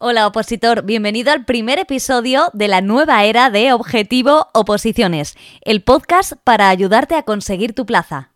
Hola opositor, bienvenido al primer episodio de la nueva era de Objetivo Oposiciones, el podcast para ayudarte a conseguir tu plaza.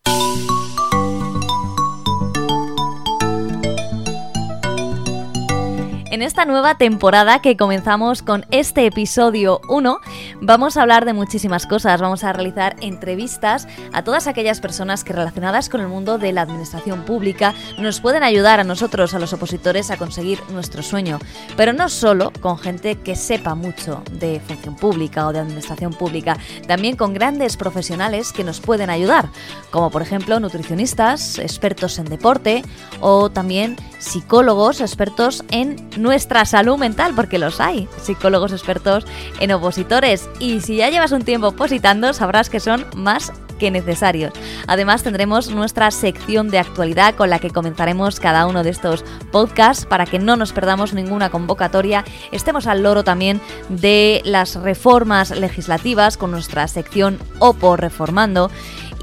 En esta nueva temporada que comenzamos con este episodio 1, vamos a hablar de muchísimas cosas. Vamos a realizar entrevistas a todas aquellas personas que relacionadas con el mundo de la administración pública nos pueden ayudar a nosotros, a los opositores, a conseguir nuestro sueño. Pero no solo con gente que sepa mucho de función pública o de administración pública, también con grandes profesionales que nos pueden ayudar, como por ejemplo nutricionistas, expertos en deporte o también psicólogos expertos en nuestra salud mental, porque los hay, psicólogos expertos en opositores. Y si ya llevas un tiempo opositando, sabrás que son más que necesarios. Además tendremos nuestra sección de actualidad con la que comenzaremos cada uno de estos podcasts para que no nos perdamos ninguna convocatoria. Estemos al loro también de las reformas legislativas con nuestra sección OPO Reformando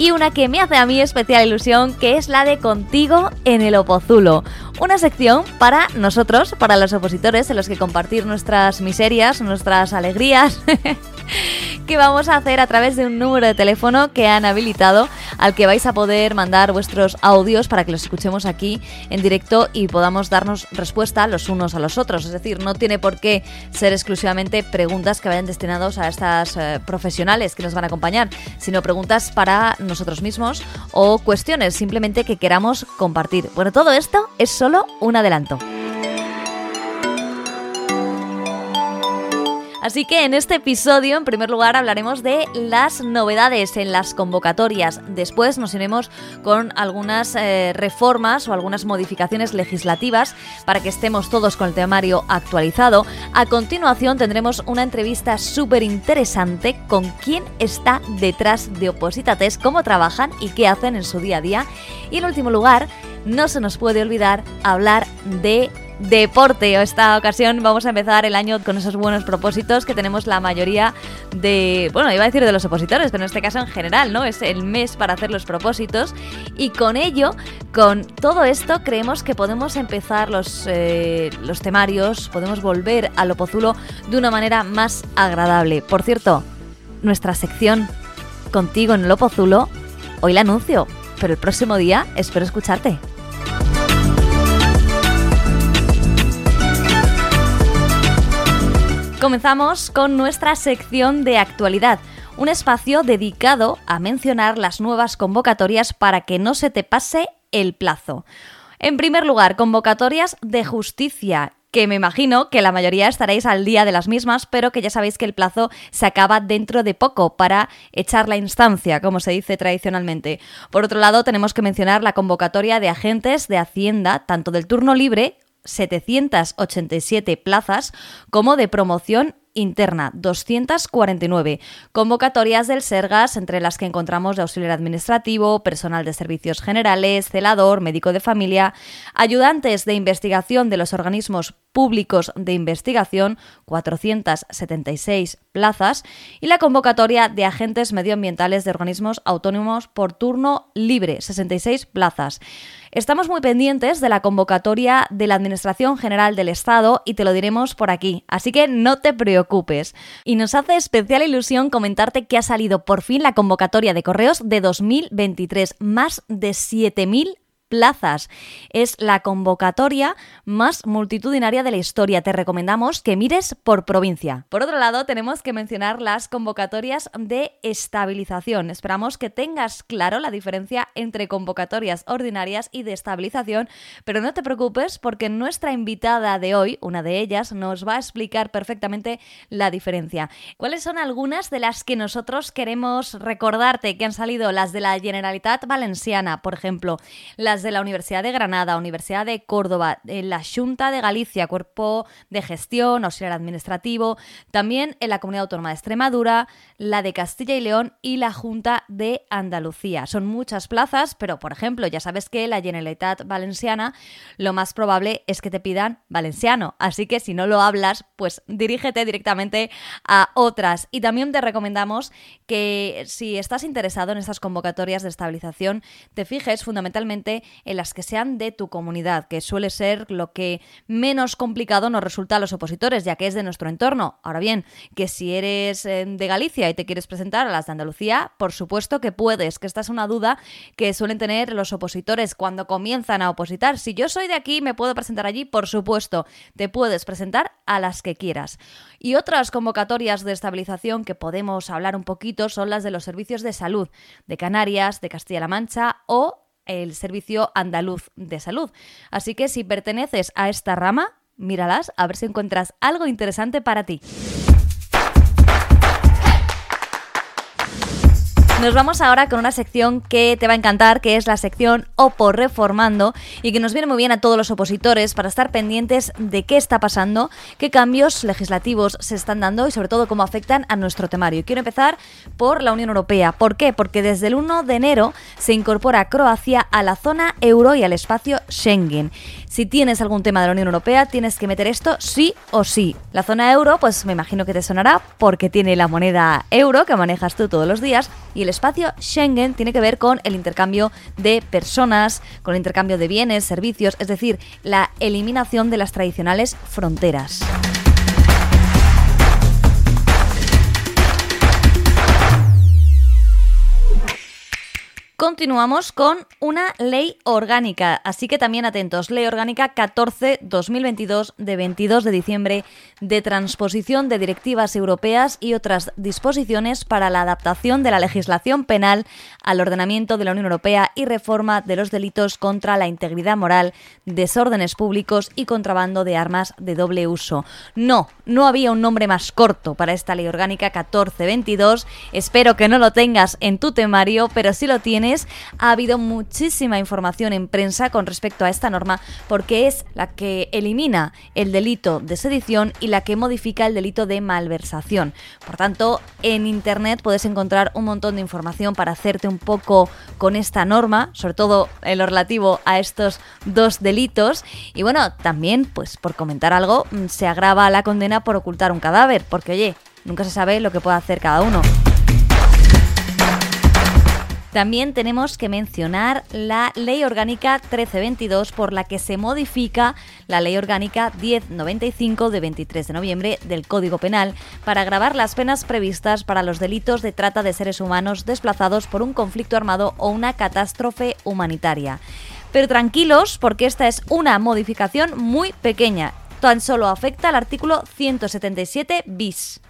y una que me hace a mí especial ilusión, que es la de Contigo en el Opozulo. Una sección para nosotros, para los opositores, en los que compartir nuestras miserias, nuestras alegrías. que vamos a hacer a través de un número de teléfono que han habilitado al que vais a poder mandar vuestros audios para que los escuchemos aquí en directo y podamos darnos respuesta los unos a los otros. Es decir, no tiene por qué ser exclusivamente preguntas que vayan destinados a estas eh, profesionales que nos van a acompañar, sino preguntas para nosotros mismos o cuestiones simplemente que queramos compartir. Bueno, todo esto es solo un adelanto. Así que en este episodio, en primer lugar, hablaremos de las novedades en las convocatorias. Después nos iremos con algunas eh, reformas o algunas modificaciones legislativas para que estemos todos con el temario actualizado. A continuación tendremos una entrevista súper interesante con quién está detrás de Opositates, cómo trabajan y qué hacen en su día a día. Y en último lugar, no se nos puede olvidar hablar de deporte. Esta ocasión vamos a empezar el año con esos buenos propósitos que tenemos la mayoría de, bueno, iba a decir de los opositores, pero en este caso en general, ¿no? Es el mes para hacer los propósitos y con ello, con todo esto, creemos que podemos empezar los, eh, los temarios, podemos volver al opozulo de una manera más agradable. Por cierto, nuestra sección contigo en el opozulo, hoy la anuncio, pero el próximo día espero escucharte. Comenzamos con nuestra sección de actualidad, un espacio dedicado a mencionar las nuevas convocatorias para que no se te pase el plazo. En primer lugar, convocatorias de justicia que me imagino que la mayoría estaréis al día de las mismas, pero que ya sabéis que el plazo se acaba dentro de poco para echar la instancia, como se dice tradicionalmente. Por otro lado, tenemos que mencionar la convocatoria de agentes de Hacienda, tanto del turno libre 787 plazas como de promoción interna, 249. Convocatorias del Sergas, entre las que encontramos de auxiliar administrativo, personal de servicios generales, celador, médico de familia, ayudantes de investigación de los organismos públicos de investigación, 476 plazas, y la convocatoria de agentes medioambientales de organismos autónomos por turno libre, 66 plazas. Estamos muy pendientes de la convocatoria de la Administración General del Estado y te lo diremos por aquí, así que no te preocupes. Y nos hace especial ilusión comentarte que ha salido por fin la convocatoria de correos de 2023, más de 7.000 plazas. Es la convocatoria más multitudinaria de la historia. Te recomendamos que mires por provincia. Por otro lado, tenemos que mencionar las convocatorias de estabilización. Esperamos que tengas claro la diferencia entre convocatorias ordinarias y de estabilización, pero no te preocupes porque nuestra invitada de hoy, una de ellas, nos va a explicar perfectamente la diferencia. ¿Cuáles son algunas de las que nosotros queremos recordarte que han salido? Las de la Generalitat Valenciana, por ejemplo, las de la Universidad de Granada, Universidad de Córdoba, la Junta de Galicia, Cuerpo de Gestión, Auxiliar Administrativo, también en la Comunidad Autónoma de Extremadura, la de Castilla y León y la Junta de Andalucía. Son muchas plazas, pero por ejemplo, ya sabes que la Generalitat Valenciana lo más probable es que te pidan valenciano, así que si no lo hablas, pues dirígete directamente a otras. Y también te recomendamos que si estás interesado en estas convocatorias de estabilización, te fijes fundamentalmente en las que sean de tu comunidad, que suele ser lo que menos complicado nos resulta a los opositores, ya que es de nuestro entorno. Ahora bien, que si eres eh, de Galicia y te quieres presentar a las de Andalucía, por supuesto que puedes, que esta es una duda que suelen tener los opositores cuando comienzan a opositar. Si yo soy de aquí, me puedo presentar allí, por supuesto, te puedes presentar a las que quieras. Y otras convocatorias de estabilización que podemos hablar un poquito son las de los servicios de salud de Canarias, de Castilla-La Mancha o el Servicio Andaluz de Salud. Así que si perteneces a esta rama, míralas a ver si encuentras algo interesante para ti. Nos vamos ahora con una sección que te va a encantar, que es la sección OPO Reformando y que nos viene muy bien a todos los opositores para estar pendientes de qué está pasando, qué cambios legislativos se están dando y sobre todo cómo afectan a nuestro temario. Quiero empezar por la Unión Europea. ¿Por qué? Porque desde el 1 de enero se incorpora Croacia a la zona euro y al espacio Schengen. Si tienes algún tema de la Unión Europea, tienes que meter esto sí o sí. La zona euro, pues me imagino que te sonará porque tiene la moneda euro que manejas tú todos los días y el espacio Schengen tiene que ver con el intercambio de personas, con el intercambio de bienes, servicios, es decir, la eliminación de las tradicionales fronteras. Continuamos con una ley orgánica, así que también atentos. Ley orgánica 14-2022 de 22 de diciembre de transposición de directivas europeas y otras disposiciones para la adaptación de la legislación penal al ordenamiento de la Unión Europea y reforma de los delitos contra la integridad moral, desórdenes públicos y contrabando de armas de doble uso. No, no había un nombre más corto para esta ley orgánica 14-22. Espero que no lo tengas en tu temario, pero si lo tienes ha habido muchísima información en prensa con respecto a esta norma porque es la que elimina el delito de sedición y la que modifica el delito de malversación. Por tanto, en Internet puedes encontrar un montón de información para hacerte un poco con esta norma, sobre todo en lo relativo a estos dos delitos. Y bueno, también, pues por comentar algo, mm, se agrava la condena por ocultar un cadáver, porque oye, nunca se sabe lo que puede hacer cada uno. También tenemos que mencionar la Ley Orgánica 1322 por la que se modifica la Ley Orgánica 1095 de 23 de noviembre del Código Penal para agravar las penas previstas para los delitos de trata de seres humanos desplazados por un conflicto armado o una catástrofe humanitaria. Pero tranquilos porque esta es una modificación muy pequeña, tan solo afecta al artículo 177 bis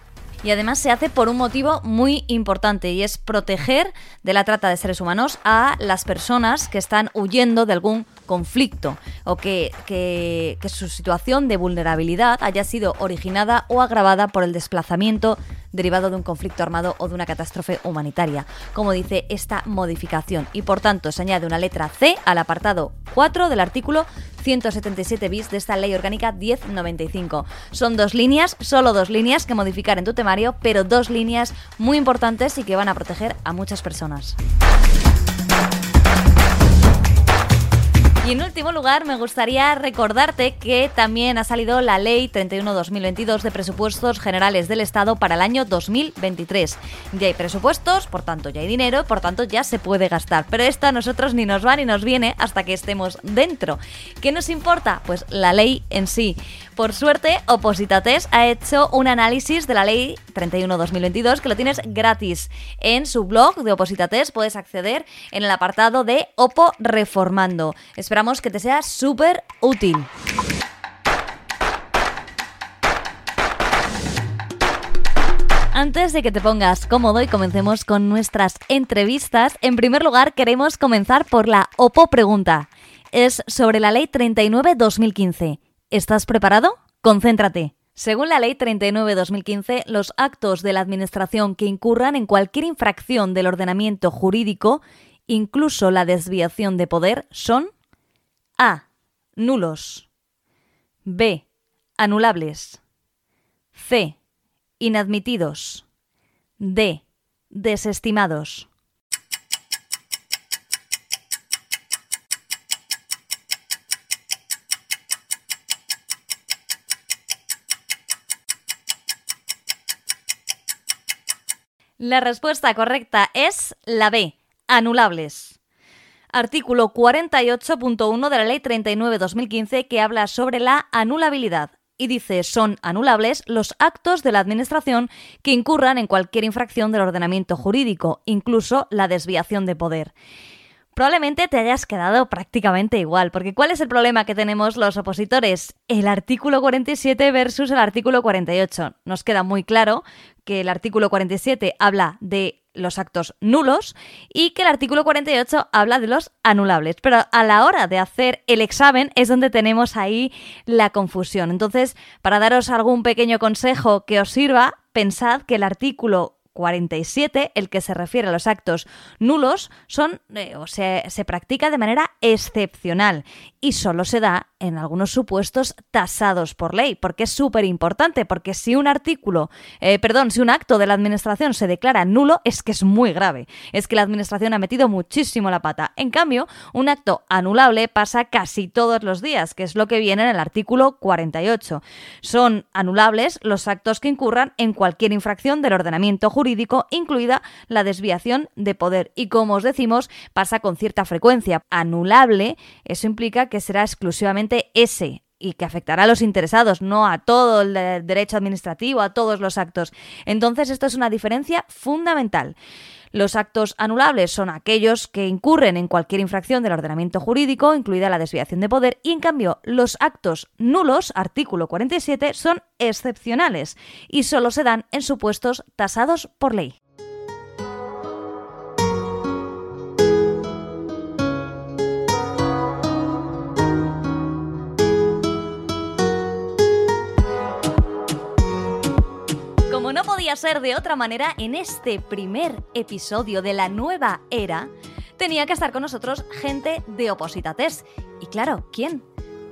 y además se hace por un motivo muy importante y es proteger de la trata de seres humanos a las personas que están huyendo de algún conflicto o que, que, su situación de vulnerabilidad haya sido originada o agravada por el desplazamiento derivado de un conflicto armado o de una catástrofe humanitaria, como dice esta modificación. Y por tanto se añade una letra C al apartado 4 del artículo 177 bis de esta ley orgánica 1095. Son dos líneas, solo dos líneas que modificar en tu temario, pero dos líneas muy importantes y que van a proteger a muchas personas. Y en último lugar, me gustaría recordarte que también ha salido la Ley 31-2022 de Presupuestos Generales del Estado para el año 2023. Ya hay presupuestos, por tanto ya hay dinero, por tanto ya se puede gastar. Pero esto a nosotros ni nos va ni nos viene hasta que estemos dentro. ¿Qué nos importa? Pues la ley en sí. Por suerte, Opositates ha hecho un análisis de la ley 31-2022 que lo tienes gratis en su blog de Opositates. Puedes acceder en el apartado de Opo Reformando. Esperamos que te sea súper útil. Antes de que te pongas cómodo y comencemos con nuestras entrevistas, en primer lugar queremos comenzar por la OPO pregunta. Es sobre la Ley 39-2015. ¿Estás preparado? Concéntrate. Según la Ley 39-2015, los actos de la Administración que incurran en cualquier infracción del ordenamiento jurídico, incluso la desviación de poder, son A. Nulos. B. Anulables. C. Inadmitidos. D. Desestimados. La respuesta correcta es la B, anulables. Artículo 48.1 de la Ley 39-2015 que habla sobre la anulabilidad y dice son anulables los actos de la Administración que incurran en cualquier infracción del ordenamiento jurídico, incluso la desviación de poder probablemente te hayas quedado prácticamente igual, porque ¿cuál es el problema que tenemos los opositores? El artículo 47 versus el artículo 48. Nos queda muy claro que el artículo 47 habla de los actos nulos y que el artículo 48 habla de los anulables. Pero a la hora de hacer el examen es donde tenemos ahí la confusión. Entonces, para daros algún pequeño consejo que os sirva, pensad que el artículo 47, el que se refiere a los actos nulos, son eh, o se, se practica de manera excepcional y solo se da en algunos supuestos tasados por ley, porque es súper importante, porque si un artículo, eh, perdón, si un acto de la administración se declara nulo, es que es muy grave, es que la administración ha metido muchísimo la pata. En cambio, un acto anulable pasa casi todos los días, que es lo que viene en el artículo 48. Son anulables los actos que incurran en cualquier infracción del ordenamiento jurídico, incluida la desviación de poder. Y como os decimos, pasa con cierta frecuencia. Anulable, eso implica que será exclusivamente ese y que afectará a los interesados, no a todo el derecho administrativo, a todos los actos. Entonces, esto es una diferencia fundamental. Los actos anulables son aquellos que incurren en cualquier infracción del ordenamiento jurídico, incluida la desviación de poder, y en cambio los actos nulos, artículo 47, son excepcionales y solo se dan en supuestos tasados por ley. Ser de otra manera, en este primer episodio de la nueva era, tenía que estar con nosotros gente de Opositates. Y claro, ¿quién?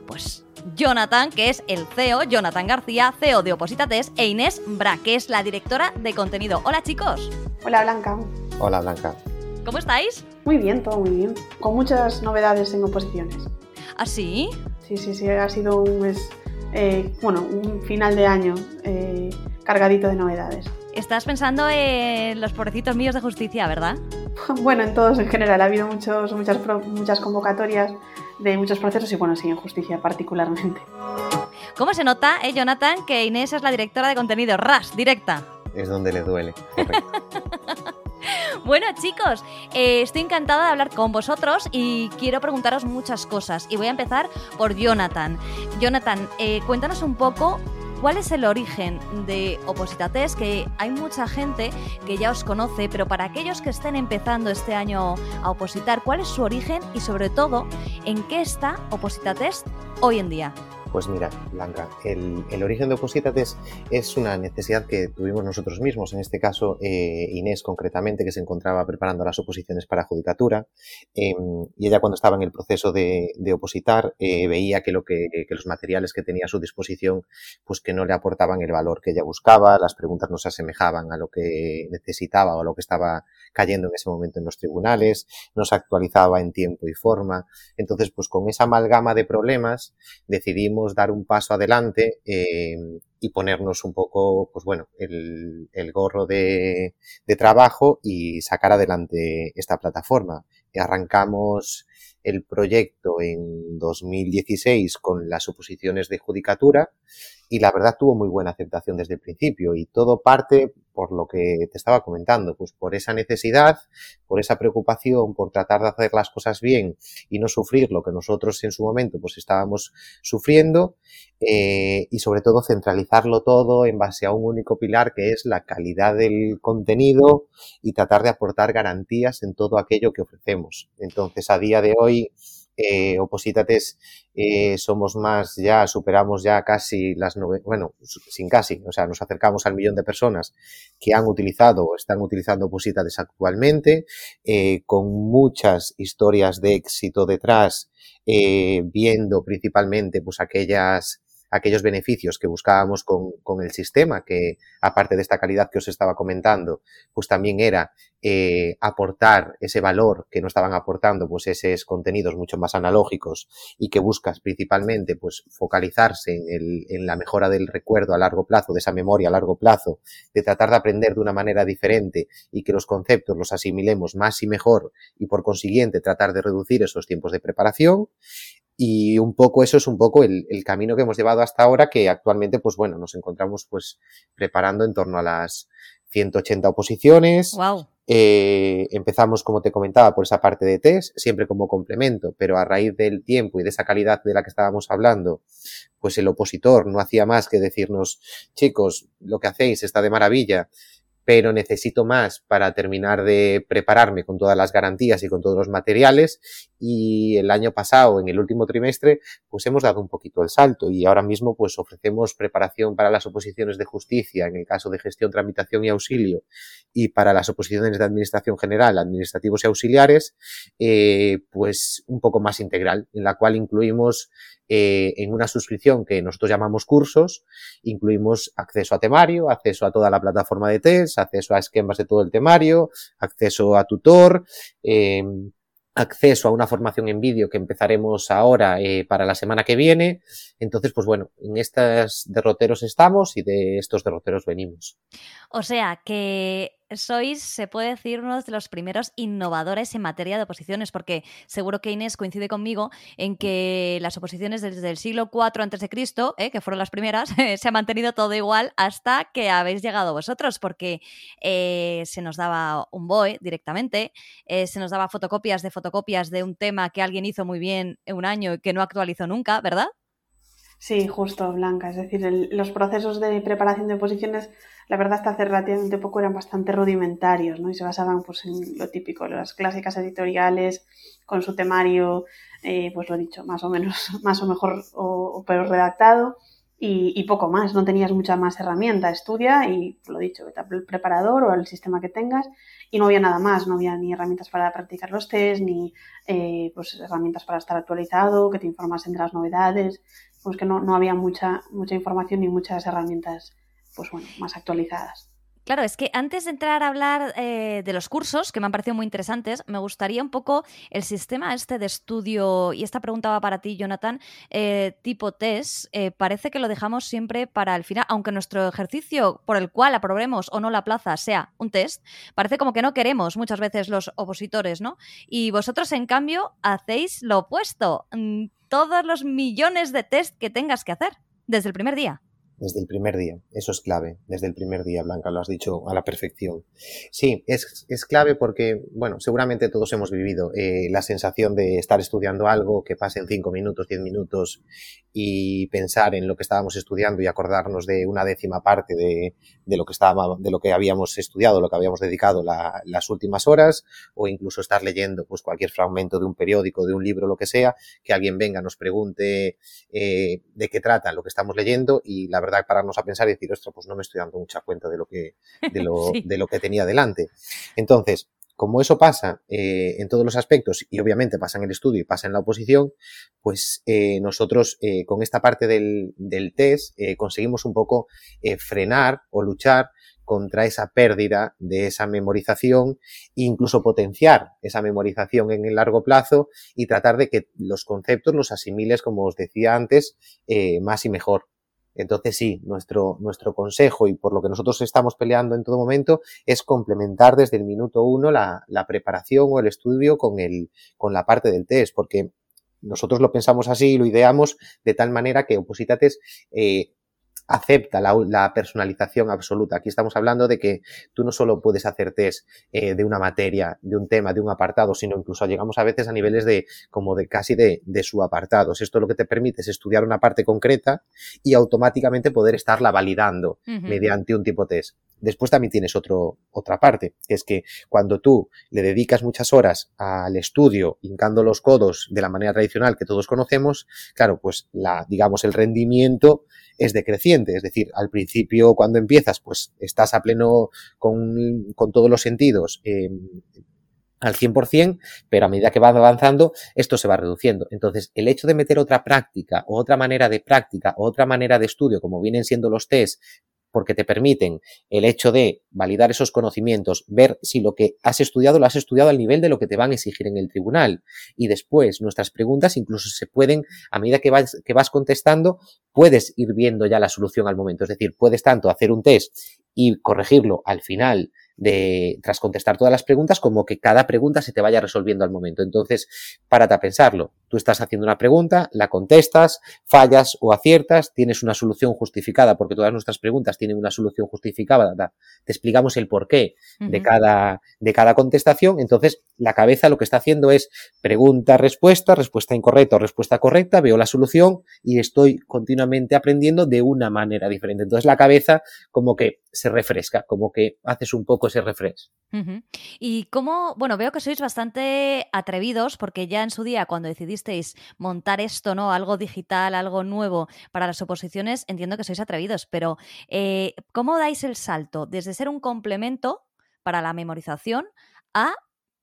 Pues Jonathan, que es el CEO, Jonathan García, CEO de Opositates, e Inés Bra, que es la directora de contenido. Hola chicos. Hola Blanca. Hola Blanca. ¿Cómo estáis? Muy bien, todo muy bien. Con muchas novedades en oposiciones. ¿Ah, sí? Sí, sí, sí. Ha sido un mes, eh, bueno, un final de año eh, cargadito de novedades. Estás pensando en los pobrecitos míos de justicia, ¿verdad? bueno, en todos en general. Ha habido muchos, muchas, muchas convocatorias de muchos procesos y bueno, sí, en justicia particularmente. ¿Cómo se nota, eh, Jonathan, que Inés es la directora de contenido RAS, directa? Es donde le duele. Bueno, chicos, eh, estoy encantada de hablar con vosotros y quiero preguntaros muchas cosas. Y voy a empezar por Jonathan. Jonathan, eh, cuéntanos un poco ¿Cuál es el origen de Opositates? Que hay mucha gente que ya os conoce, pero para aquellos que estén empezando este año a opositar, ¿cuál es su origen y sobre todo en qué está Opositates hoy en día? Pues mira, Blanca, el, origen de Opositates es una necesidad que tuvimos nosotros mismos, en este caso eh, Inés concretamente, que se encontraba preparando las oposiciones para judicatura, em, y ella cuando estaba en el proceso de, opositar eh, veía que, lo que, los materiales que tenía a su disposición pues que no le aportaban el valor que ella buscaba, las preguntas no se asemejaban a lo que necesitaba o a lo que estaba cayendo en ese momento en los tribunales, no se actualizaba en tiempo y forma. Entonces, pues con esa amalgama de problemas decidimos dar un paso adelante eh, y ponernos un poco, pues bueno, el, gorro de, de, trabajo y sacar adelante esta plataforma. Arrancamos el proyecto en 2016 con las oposiciones de judicatura y la verdad tuvo muy buena aceptación desde el principio y todo parte por lo que te estaba comentando, pues por esa necesidad, por esa preocupación, por tratar de hacer las cosas bien y no sufrir lo que nosotros en su momento pues estábamos sufriendo eh, y sobre todo centralizarlo todo en base a un único pilar que es la calidad del contenido y tratar de aportar garantías en todo aquello que ofrecemos. Entonces a día de hoy eh, Opositates eh, somos más ya, superamos ya casi las nueve, bueno, sin casi, o sea, nos acercamos al millón de personas que han utilizado o están utilizando Opositates actualmente, eh, con muchas historias de éxito detrás, eh, viendo principalmente pues aquellas aquellos beneficios que buscábamos con, con, el sistema, que aparte de esta calidad que os estaba comentando, pues también era eh, aportar ese valor que no estaban aportando pues esos contenidos mucho más analógicos y que buscas principalmente pues focalizarse en, el, en la mejora del recuerdo a largo plazo, de esa memoria a largo plazo, de tratar de aprender de una manera diferente y que los conceptos los asimilemos más y mejor y por consiguiente tratar de reducir esos tiempos de preparación y un poco eso es un poco el, el, camino que hemos llevado hasta ahora, que actualmente, pues bueno, nos encontramos pues preparando en torno a las 180 oposiciones. Wow. Eh, empezamos, como te comentaba, por esa parte de test, siempre como complemento, pero a raíz del tiempo y de esa calidad de la que estábamos hablando, pues el opositor no hacía más que decirnos, chicos, lo que hacéis está de maravilla, pero necesito más para terminar de prepararme con todas las garantías y con todos los materiales. Y el año pasado, en el último trimestre, pues hemos dado un poquito el salto y ahora mismo pues ofrecemos preparación para las oposiciones de justicia, en el caso de gestión, tramitación y auxilio, y para las oposiciones de administración general, administrativos y auxiliares, eh, pues un poco más integral, en la cual incluimos eh, en una suscripción que nosotros llamamos cursos, incluimos acceso a temario, acceso a toda la plataforma de test, acceso a esquemas de todo el temario, acceso a tutor, eh, acceso a una formación en vídeo que empezaremos ahora eh, para la semana que viene. Entonces, pues bueno, en estos derroteros estamos y de estos derroteros venimos. O sea, que sois, se puede decir, uno de los primeros innovadores en materia de oposiciones, porque seguro que Inés coincide conmigo en que las oposiciones desde el siglo IV a.C., eh, que fueron las primeras, se ha mantenido todo igual hasta que habéis llegado vosotros, porque eh, se nos daba un BOE directamente, eh, se nos daba fotocopias de fotocopias de un tema que alguien hizo muy bien en un año y que no actualizó nunca, ¿verdad? Sí, justo, Blanca. Es decir, el, los procesos de preparación de oposiciones la verdad hasta hace relativamente poco eran bastante rudimentarios, ¿no? Y se basaban pues en lo típico, las clásicas editoriales con su temario, eh, pues lo dicho, más o menos, más o mejor o, peor redactado y, poco más, no tenías mucha más herramienta, estudia y lo dicho, el preparador o el sistema que tengas y no había nada más, no había ni herramientas para practicar los test, ni eh, pues herramientas para estar actualizado, que te informasen de las novedades, pues que no, no había mucha, mucha información ni muchas herramientas pues bueno, más actualizadas. Claro, es que antes de entrar a hablar eh, de los cursos, que me han parecido muy interesantes, me gustaría un poco el sistema este de estudio, y esta pregunta va para ti, Jonathan, eh, tipo test, eh, parece que lo dejamos siempre para el final, aunque nuestro ejercicio por el cual aprobemos o no la plaza sea un test, parece como que no queremos muchas veces los opositores, ¿no? Y vosotros, en cambio, hacéis lo opuesto, mm, todos los millones de test que tengas que hacer desde el primer día. Desde el primer día, eso es clave, desde el primer día, Blanca, lo has dicho a la perfección. Sí, es, es clave porque, bueno, seguramente todos hemos vivido eh, la sensación de estar estudiando algo que pase en cinco minutos, diez minutos y pensar en lo que estábamos estudiando y acordarnos de una décima parte de, de lo que estábamos, de lo que habíamos estudiado, lo que habíamos dedicado la, las últimas horas, o incluso estar leyendo pues cualquier fragmento de un periódico, de un libro, lo que sea, que alguien venga, nos pregunte eh, de qué trata lo que estamos leyendo y la verdad pararnos a pensar y decir, ostras, pues no me estoy dando mucha cuenta de lo que, de lo, sí. de lo que tenía delante. Entonces, como eso pasa eh, en todos los aspectos y obviamente pasa en el estudio y pasa en la oposición, pues eh, nosotros eh, con esta parte del, del test conseguimos un poco frenar o luchar contra esa pérdida de esa memorización e incluso potenciar esa memorización en el largo plazo y tratar de que los conceptos los asimiles, como os decía antes, más y mejor. Entonces sí, nuestro, nuestro consejo y por lo que nosotros estamos peleando en todo momento es complementar desde el minuto uno la, la preparación o el estudio con, el, con la parte del test, porque nosotros lo pensamos así y lo ideamos de tal manera que Opositates eh, acepta la, la, personalización absoluta. Aquí estamos hablando de que tú no solo puedes hacer test eh, de una materia, de un tema, de un apartado, sino incluso llegamos a veces a niveles de como de casi de, de subapartados. Esto lo que te permite es estudiar una parte concreta y automáticamente poder estarla validando uh -huh. mediante un tipo test. Después también tienes otro, otra parte, que es que cuando tú le dedicas muchas horas al estudio, hincando los codos de la manera tradicional que todos conocemos, claro, pues la, digamos, el rendimiento es decreciente. Es decir, al principio, cuando empiezas, pues estás a pleno con, con todos los sentidos, eh, al 100%, pero a medida que va avanzando, esto se va reduciendo. Entonces, el hecho de meter otra práctica o otra manera de práctica otra manera de estudio, como vienen siendo los test, porque te permiten el hecho de validar esos conocimientos, ver si lo que has estudiado lo has estudiado al nivel de lo que te van a exigir en el tribunal. Y después nuestras preguntas incluso se pueden, a medida que vas, que vas contestando, puedes ir viendo ya la solución al momento. Es decir, puedes tanto hacer un test y corregirlo al final de, tras contestar todas las preguntas, como que cada pregunta se te vaya resolviendo al momento. Entonces, párate a pensarlo. Tú estás haciendo una pregunta, la contestas, fallas o aciertas, tienes una solución justificada, porque todas nuestras preguntas tienen una solución justificada. Te explicamos el porqué de, cada, de cada contestación. Entonces, la cabeza lo que está haciendo es pregunta, respuesta, respuesta incorrecta o respuesta correcta, veo la solución y estoy continuamente aprendiendo de una manera diferente. Entonces, la cabeza como que se refresca, como que haces un poco ese refresh. Y cómo, bueno, veo que sois bastante atrevidos porque ya en su día cuando decidisteis montar esto, ¿no? Algo digital, algo nuevo para las oposiciones, entiendo que sois atrevidos, pero eh, ¿cómo dais el salto desde ser un complemento para la memorización a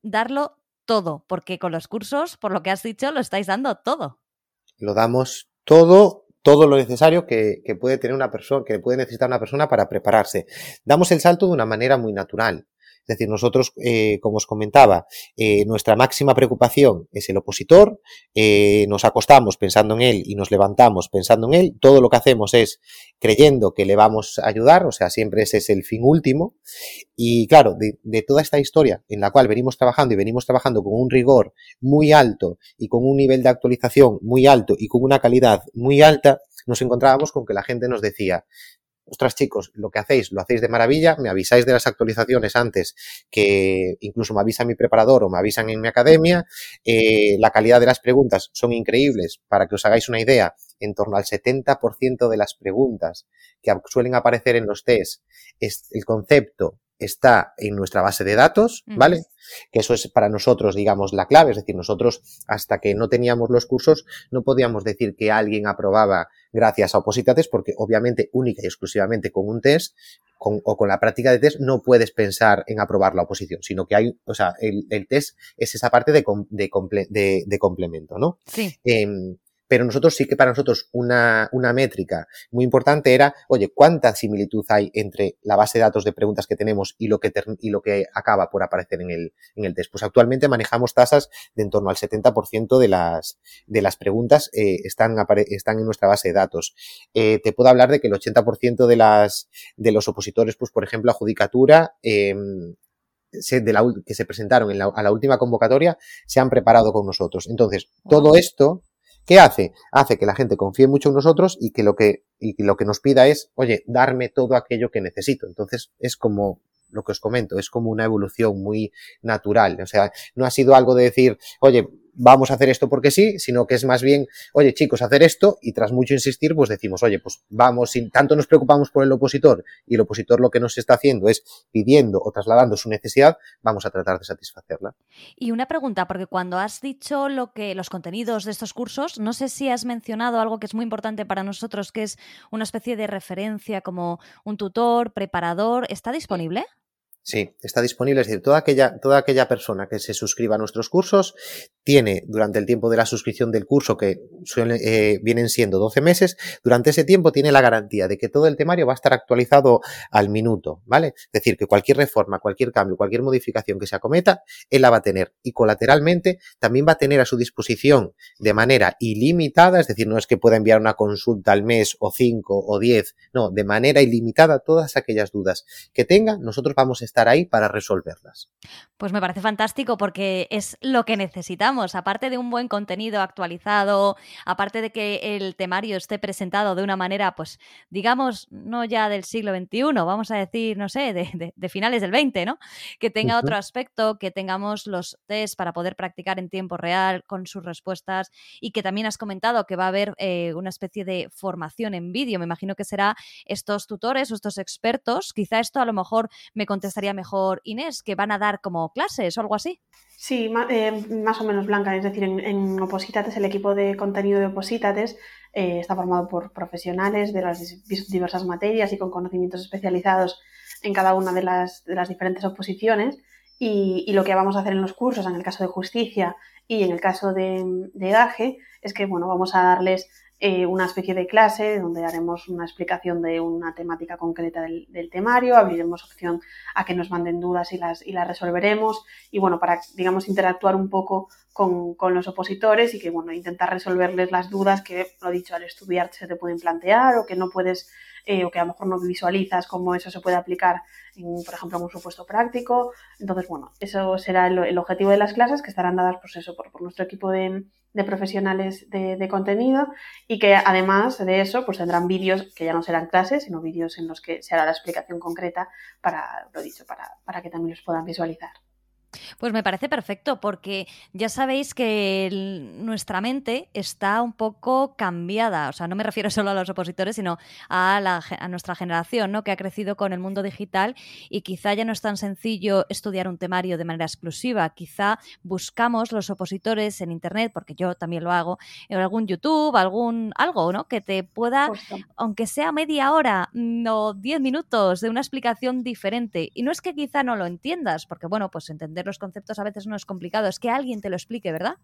darlo todo? Porque con los cursos, por lo que has dicho, lo estáis dando todo. Lo damos todo todo lo necesario que, puede tener una persona, que puede necesitar una persona para prepararse. Damos el salto de una manera muy natural. Es decir, nosotros, eh, como os comentaba, eh, nuestra máxima preocupación es el opositor, eh, nos acostamos pensando en él y nos levantamos pensando en él, todo lo que hacemos es creyendo que le vamos a ayudar, o sea, siempre ese es el fin último. Y claro, de, de toda esta historia en la cual venimos trabajando y venimos trabajando con un rigor muy alto y con un nivel de actualización muy alto y con una calidad muy alta, nos encontrábamos con que la gente nos decía, ostras chicos, lo que hacéis, lo hacéis de maravilla, me avisáis de las actualizaciones antes que incluso me avisa mi preparador o me avisan en mi academia, eh, la calidad de las preguntas son increíbles, para que os hagáis una idea, en torno al 70% de las preguntas que suelen aparecer en los test, es el concepto está en nuestra base de datos, ¿vale? Que eso es para nosotros, digamos, la clave. Es decir, nosotros hasta que no teníamos los cursos no podíamos decir que alguien aprobaba gracias a Opositates porque obviamente única y exclusivamente con un test o con la práctica de test no puedes pensar en aprobar la oposición, sino que hay, o sea, el, test es esa parte de, de, de, complemento, ¿no? Sí. Em, pero nosotros sí que para nosotros una, una métrica muy importante era, oye, ¿cuánta similitud hay entre la base de datos de preguntas que tenemos y lo que, y lo que acaba por aparecer en el, en el test? Pues actualmente manejamos tasas de en torno al 70% de las, de las preguntas eh, están, están en nuestra base de datos. Eh, te puedo hablar de que el 80% de, las, de los opositores, pues por ejemplo, a judicatura, eh, de la, que se presentaron en la, a la última convocatoria se han preparado con nosotros. Entonces, todo esto ¿Qué hace? Hace que la gente confíe mucho en nosotros y que lo que, y lo que nos pida es, oye, darme todo aquello que necesito. Entonces es como lo que os comento, es como una evolución muy natural. O sea, no ha sido algo de decir, oye, vamos a hacer esto porque sí, sino que es más bien, oye chicos, hacer esto y tras mucho insistir, pues decimos, oye, pues vamos, sin tanto nos preocupamos por el opositor y el opositor lo que nos está haciendo es pidiendo o trasladando su necesidad, vamos a tratar de satisfacerla. Y una pregunta, porque cuando has dicho lo que los contenidos de estos cursos, no sé si has mencionado algo que es muy importante para nosotros, que es una especie de referencia como un tutor, preparador, ¿está disponible? Está disponible. Es decir, toda aquella, toda aquella persona que se suscriba a nuestros cursos tiene durante el tiempo de la suscripción del curso, que eh, vienen siendo 12 meses, durante ese tiempo tiene la garantía de que todo el temario va a estar actualizado al minuto, ¿vale? Es decir, que cualquier reforma, cualquier cambio, cualquier modificación que se acometa, él la va a tener. Y colateralmente también va a tener a su disposición de manera ilimitada, es decir, no es que pueda enviar una consulta al mes o cinco o diez, no, de manera ilimitada todas aquellas dudas que tenga, nosotros vamos a estar ahí para resolverlas. Pues me parece fantástico porque es lo que necesitamos, aparte de un buen contenido actualizado, aparte de que el temario esté presentado de una manera, pues digamos, no ya del siglo XXI, vamos a decir, no sé, de, finales del XX, ¿no? Que tenga otro aspecto, que tengamos los test para poder practicar en tiempo real con sus respuestas y que también has comentado que va a haber eh, una especie de formación en vídeo. Me imagino que será estos tutores o estos expertos. Quizá esto a lo mejor me contestaría mejor Inés, que van a dar como clases o algo así. Sí, eh, más o menos blanca. Es decir, en, Opositates, el equipo de contenido de Opositates eh, está formado por profesionales de las diversas materias y con conocimientos especializados en cada una de las, de las diferentes oposiciones. Y, lo que vamos a hacer en los cursos, en el caso de justicia y en el caso de, de es que bueno, vamos a darles eh, una especie de clase donde haremos una explicación de una temática concreta del, temario, abriremos opción a que nos manden dudas y las, y las resolveremos. Y bueno, para, digamos, interactuar un poco con, con, los opositores y que, bueno, intentar resolverles las dudas que, lo dicho, al estudiar se te pueden plantear o que no puedes eh, o que a lo mejor no visualizas cómo eso se puede aplicar, en, por ejemplo, en un supuesto práctico. Entonces, bueno, eso será el, objetivo de las clases que estarán dadas, pues eso, por, nuestro equipo de, profesionales de, contenido y que además de eso, pues tendrán vídeos que ya no serán clases, sino vídeos en los que se hará la explicación concreta para, lo dicho, para, para que también los puedan visualizar. Pues me parece perfecto porque ya sabéis que nuestra mente está un poco cambiada, o sea, no me refiero solo a los opositores, sino a, a, nuestra generación, ¿no? que ha crecido con el mundo digital y quizá ya no es tan sencillo estudiar un temario de manera exclusiva, quizá buscamos los opositores en internet, porque yo también lo hago, en algún YouTube, algún algo, ¿no? que te pueda, aunque sea media hora mm, o diez minutos de una explicación diferente, y no es que quizá no lo entiendas, porque bueno, pues entender los conceptos a veces no es complicado, es que alguien te lo explique, ¿verdad?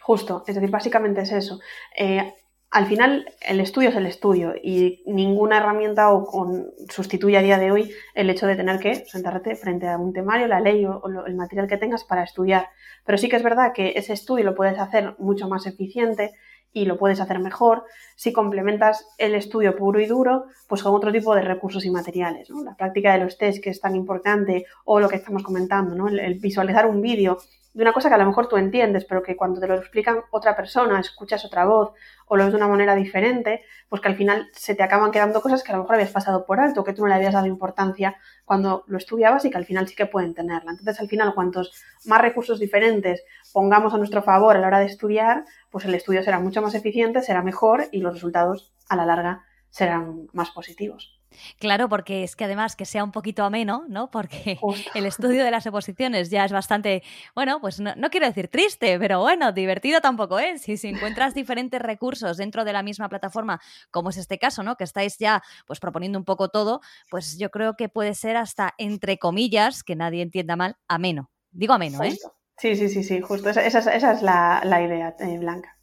Justo, es decir, básicamente es eso. Eh, al final, el estudio es el estudio y ninguna herramienta o, sustituye a día de hoy el hecho de tener que sentarte frente a un temario, la ley o, el material que tengas para estudiar. Pero sí que es verdad que ese estudio lo puedes hacer mucho más eficiente y lo puedes hacer mejor si complementas el estudio puro y duro pues con otro tipo de recursos y materiales. La práctica de los test, que es tan importante, o lo que estamos comentando, ¿no? el visualizar un vídeo de una cosa que a lo mejor tú entiendes, pero que cuando te lo explican otra persona, escuchas otra voz o lo ves de una manera diferente, pues que al final se te acaban quedando cosas que a lo mejor habías pasado por alto, que tú no le habías dado importancia cuando lo estudiabas y que al final sí que pueden tenerla. Entonces, al final, cuantos más recursos diferentes pongamos a nuestro favor a la hora de estudiar, pues el estudio será mucho más eficiente, será mejor y los resultados a la larga serán más positivos. Claro, porque es que además que sea un poquito ameno, ¿no? Porque el estudio de las oposiciones ya es bastante, bueno, pues no, quiero decir triste, pero bueno, divertido tampoco es. Y si encuentras diferentes recursos dentro de la misma plataforma, como es este caso, ¿no? Que estáis ya pues proponiendo un poco todo, pues yo creo que puede ser hasta, entre comillas, que nadie entienda mal, ameno. Digo ameno, ¿eh? Sí, sí, sí, sí, justo. Esa, es la, idea, eh, Blanca.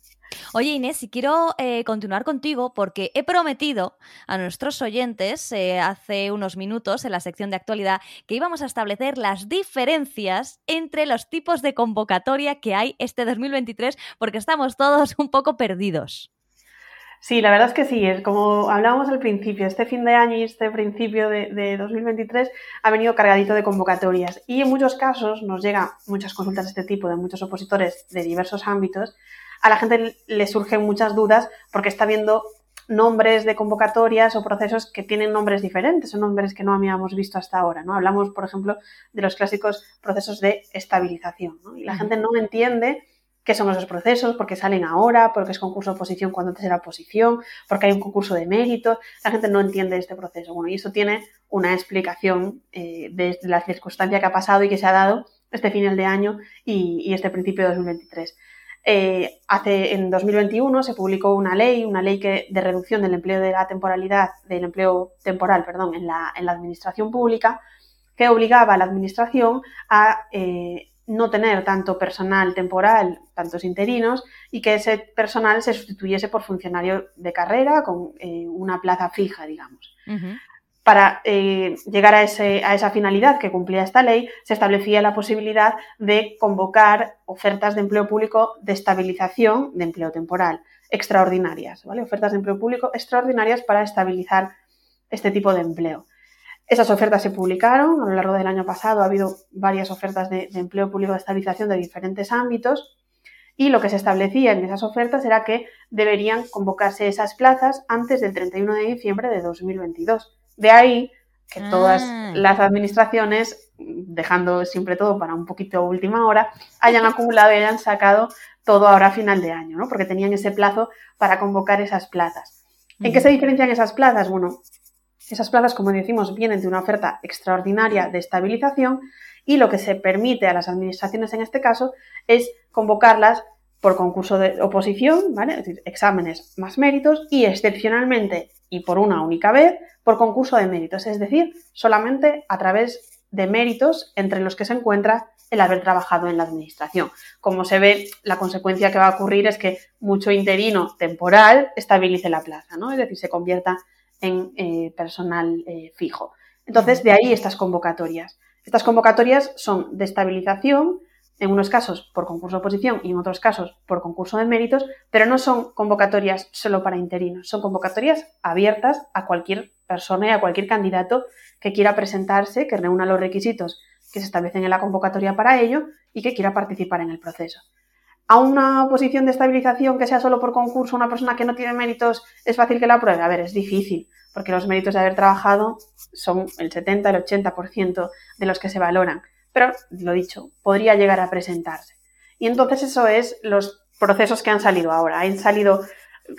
Oye Inés, si quiero eh, continuar contigo porque he prometido a nuestros oyentes eh, hace unos minutos en la sección de actualidad que íbamos a establecer las diferencias entre los tipos de convocatoria que hay este 2023 porque estamos todos un poco perdidos. Sí, la verdad es que sí, como hablábamos al principio, este fin de año y este principio de, de, 2023 ha venido cargadito de convocatorias y en muchos casos nos llegan muchas consultas de este tipo de muchos opositores de diversos ámbitos a la gente le surgen muchas dudas porque está viendo nombres de convocatorias o procesos que tienen nombres diferentes, son nombres que no habíamos visto hasta ahora. ¿no? Hablamos, por ejemplo, de los clásicos procesos de estabilización. Y la gente no entiende qué son esos procesos, por qué salen ahora, por qué es concurso de oposición cuando antes era oposición, porque hay un concurso de mérito. La gente no entiende este proceso. Bueno, y eso tiene una explicación eh, de la circunstancia que ha pasado y que se ha dado este final de año y, y este principio de 2023. Eh, hace, en 2021 se publicó una ley, una ley que, de reducción del empleo de la temporalidad, del empleo temporal, perdón, en la, en la administración pública, que obligaba a la administración a eh, no tener tanto personal temporal, tantos interinos, y que ese personal se sustituyese por funcionario de carrera con eh, una plaza fija, digamos para eh, llegar a, esa finalidad que cumplía esta ley, se establecía la posibilidad de convocar ofertas de empleo público de estabilización de empleo temporal extraordinarias, ¿vale? Ofertas de empleo público extraordinarias para estabilizar este tipo de empleo. Esas ofertas se publicaron a lo largo del año pasado, ha habido varias ofertas de, de empleo público de estabilización de diferentes ámbitos y lo que se establecía en esas ofertas era que deberían convocarse esas plazas antes del 31 de diciembre de 2022 de ahí que todas ah. las administraciones, dejando siempre todo para un poquito última hora, hayan acumulado y hayan sacado todo ahora a final de año, ¿no? Porque tenían ese plazo para convocar esas plazas. ¿En qué se diferencian esas plazas? Bueno, esas plazas, como decimos, vienen de una oferta extraordinaria de estabilización y lo que se permite a las administraciones en este caso es convocarlas por concurso de oposición, ¿vale? Es decir, exámenes más méritos y excepcionalmente y por una única vez por concurso de méritos, es decir, solamente a través de méritos entre los que se encuentra el haber trabajado en la administración. Como se ve, la consecuencia que va a ocurrir es que mucho interino temporal estabilice la plaza, ¿no? Es decir, se convierta en eh, personal eh, fijo. Entonces, de ahí estas convocatorias. Estas convocatorias son de estabilización, en unos casos por concurso de oposición y en otros casos por concurso de méritos, pero no son convocatorias solo para interinos, son convocatorias abiertas a cualquier persona y a cualquier candidato que quiera presentarse, que reúna los requisitos que se establecen en la convocatoria para ello y que quiera participar en el proceso. A una oposición de estabilización que sea solo por concurso, una persona que no tiene méritos, ¿es fácil que la apruebe? A ver, es difícil, porque los méritos de haber trabajado son el 70, el 80% de los que se valoran pero lo dicho, podría llegar a presentarse. Y entonces eso es los procesos que han salido ahora. Han salido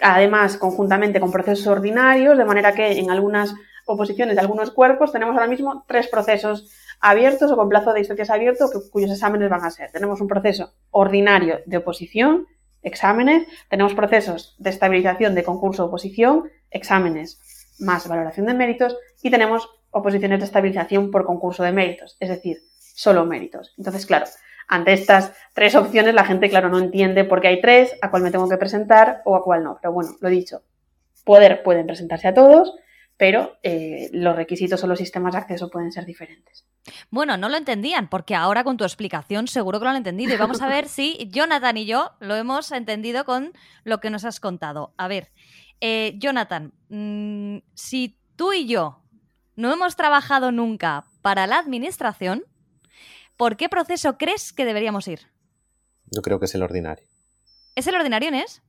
además conjuntamente con procesos ordinarios, de manera que en algunas oposiciones de algunos cuerpos tenemos ahora mismo tres procesos abiertos o con plazo de instancias abierto cuyos exámenes van a ser. Tenemos un proceso ordinario de oposición, exámenes, tenemos procesos de estabilización de concurso oposición, exámenes más valoración de méritos y tenemos oposiciones de estabilización por concurso de méritos, es decir, solo méritos. Entonces, claro, ante estas tres opciones la gente, claro, no entiende por qué hay tres, a cuál me tengo que presentar o a cuál no. Pero bueno, lo dicho, poder pueden presentarse a todos, pero eh, los requisitos o los sistemas de acceso pueden ser diferentes. Bueno, no lo entendían, porque ahora con tu explicación seguro que lo han entendido. Y vamos a ver si Jonathan y yo lo hemos entendido con lo que nos has contado. A ver, eh, Jonathan, mm, si tú y yo no hemos trabajado nunca para la administración, ¿Por qué proceso crees que deberíamos ir? Yo creo que es el ordinario. ¿Es el ordinario, Inés?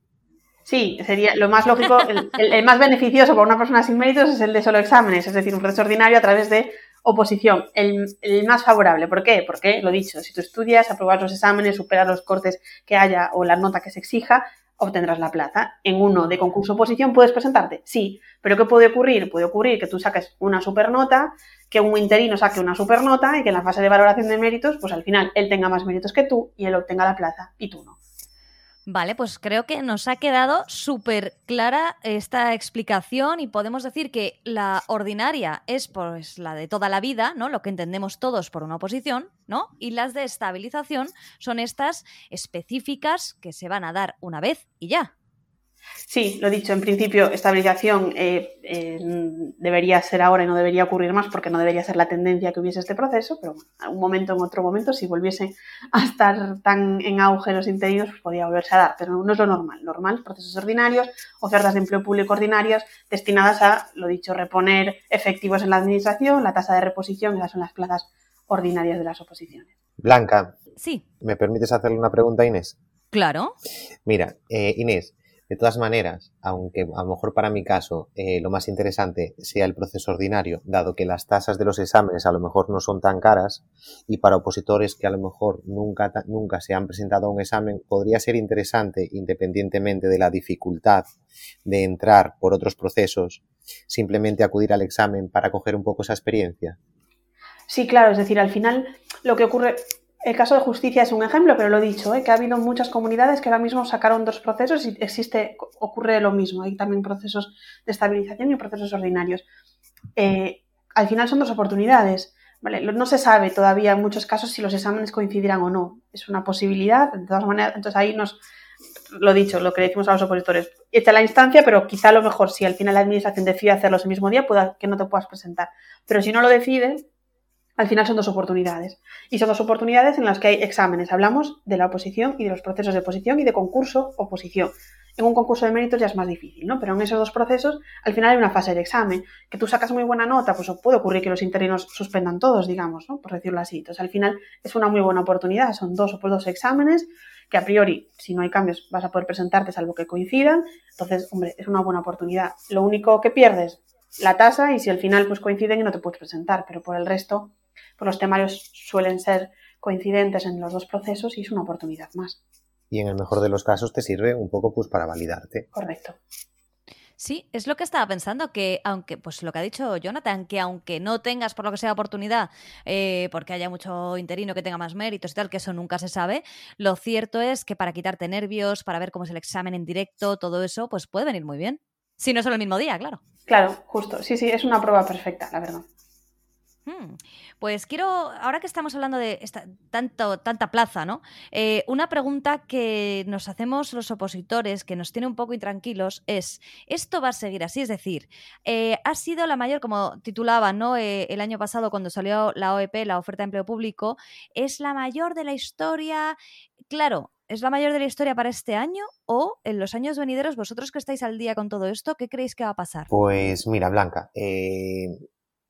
Sí, sería lo más lógico, el, más beneficioso para una persona sin méritos es el de solo exámenes, es decir, un proceso ordinario a través de oposición, el, más favorable. ¿Por qué? Porque, lo dicho, si tú estudias, apruebas los exámenes, superas los cortes que haya o la nota que se exija, obtendrás la plaza. En uno de concurso oposición puedes presentarte, sí, pero ¿qué puede ocurrir? Puede ocurrir que tú saques una supernota, que un interino saque una supernota y que en la fase de valoración de méritos, pues al final él tenga más méritos que tú y él obtenga la plaza y tú no. Vale, pues creo que nos ha quedado súper clara esta explicación y podemos decir que la ordinaria es pues la de toda la vida, ¿no? Lo que entendemos todos por una oposición, ¿no? Y las de estabilización son estas específicas que se van a dar una vez y ya. Sí, lo dicho, en principio, estabilización eh, eh, debería ser ahora y no debería ocurrir más porque no debería ser la tendencia que hubiese este proceso, pero bueno, en un momento, en otro momento, si volviese a estar tan en auge los interinos, pues podría volverse a dar, pero no es lo normal. Normal, procesos ordinarios, ofertas de empleo público ordinarias destinadas a, lo dicho, reponer efectivos en la administración, la tasa de reposición, esas son las plazas ordinarias de las oposiciones. Blanca. Sí. ¿Me permites hacerle una pregunta a Inés? Claro. Mira, eh, Inés, de todas maneras, aunque a lo mejor para mi caso eh, lo más interesante sea el proceso ordinario, dado que las tasas de los exámenes a lo mejor no son tan caras y para opositores que a lo mejor nunca, nunca se han presentado a un examen, podría ser interesante, independientemente de la dificultad de entrar por otros procesos, simplemente acudir al examen para coger un poco esa experiencia. Sí, claro, es decir, al final lo que ocurre, el caso de justicia es un ejemplo, pero lo he dicho, ¿eh? que ha habido muchas comunidades que ahora mismo sacaron dos procesos y existe, ocurre lo mismo. Hay también procesos de estabilización y procesos ordinarios. Eh, al final son dos oportunidades. ¿vale? No se sabe todavía en muchos casos si los exámenes coincidirán o no. Es una posibilidad, de todas maneras, entonces ahí nos, lo dicho, lo que decimos a los opositores, echa la instancia, pero quizá lo mejor si al final la administración decide hacerlo ese mismo día, pueda que no te puedas presentar. Pero si no lo decide, al final son dos oportunidades. Y son dos oportunidades en las que hay exámenes. Hablamos de la oposición y de los procesos de oposición y de concurso oposición. En un concurso de méritos ya es más difícil, ¿no? Pero en esos dos procesos, al final hay una fase de examen. Que tú sacas muy buena nota, pues puede ocurrir que los interinos suspendan todos, digamos, ¿no? Por decirlo así. Entonces, al final es una muy buena oportunidad. Son dos o dos exámenes que a priori, si no hay cambios, vas a poder presentarte salvo que coincidan. Entonces, hombre, es una buena oportunidad. Lo único que pierdes, la tasa, y si al final pues coinciden y no te puedes presentar, pero por el resto, pues los temarios suelen ser coincidentes en los dos procesos y es una oportunidad más. Y en el mejor de los casos te sirve un poco pues para validarte. Correcto. Sí, es lo que estaba pensando, que aunque, pues lo que ha dicho Jonathan, que aunque no tengas por lo que sea oportunidad, eh, porque haya mucho interino que tenga más méritos y tal, que eso nunca se sabe, lo cierto es que para quitarte nervios, para ver cómo es el examen en directo, todo eso, pues puede venir muy bien. Si no solo el mismo día, claro. Claro, justo. Sí, sí, es una prueba perfecta, la verdad. Pues quiero, ahora que estamos hablando de tanto, tanta plaza, ¿no? Eh, una pregunta que nos hacemos los opositores, que nos tiene un poco intranquilos, es, ¿esto va a seguir así? Es decir, eh, ha sido la mayor, como titulaba ¿no? Eh, el año pasado cuando salió la OEP, la oferta de empleo público, es la mayor de la historia. Claro, ¿Es la mayor de la historia para este año o en los años venideros, vosotros que estáis al día con todo esto, ¿qué creéis que va a pasar? Pues mira, Blanca,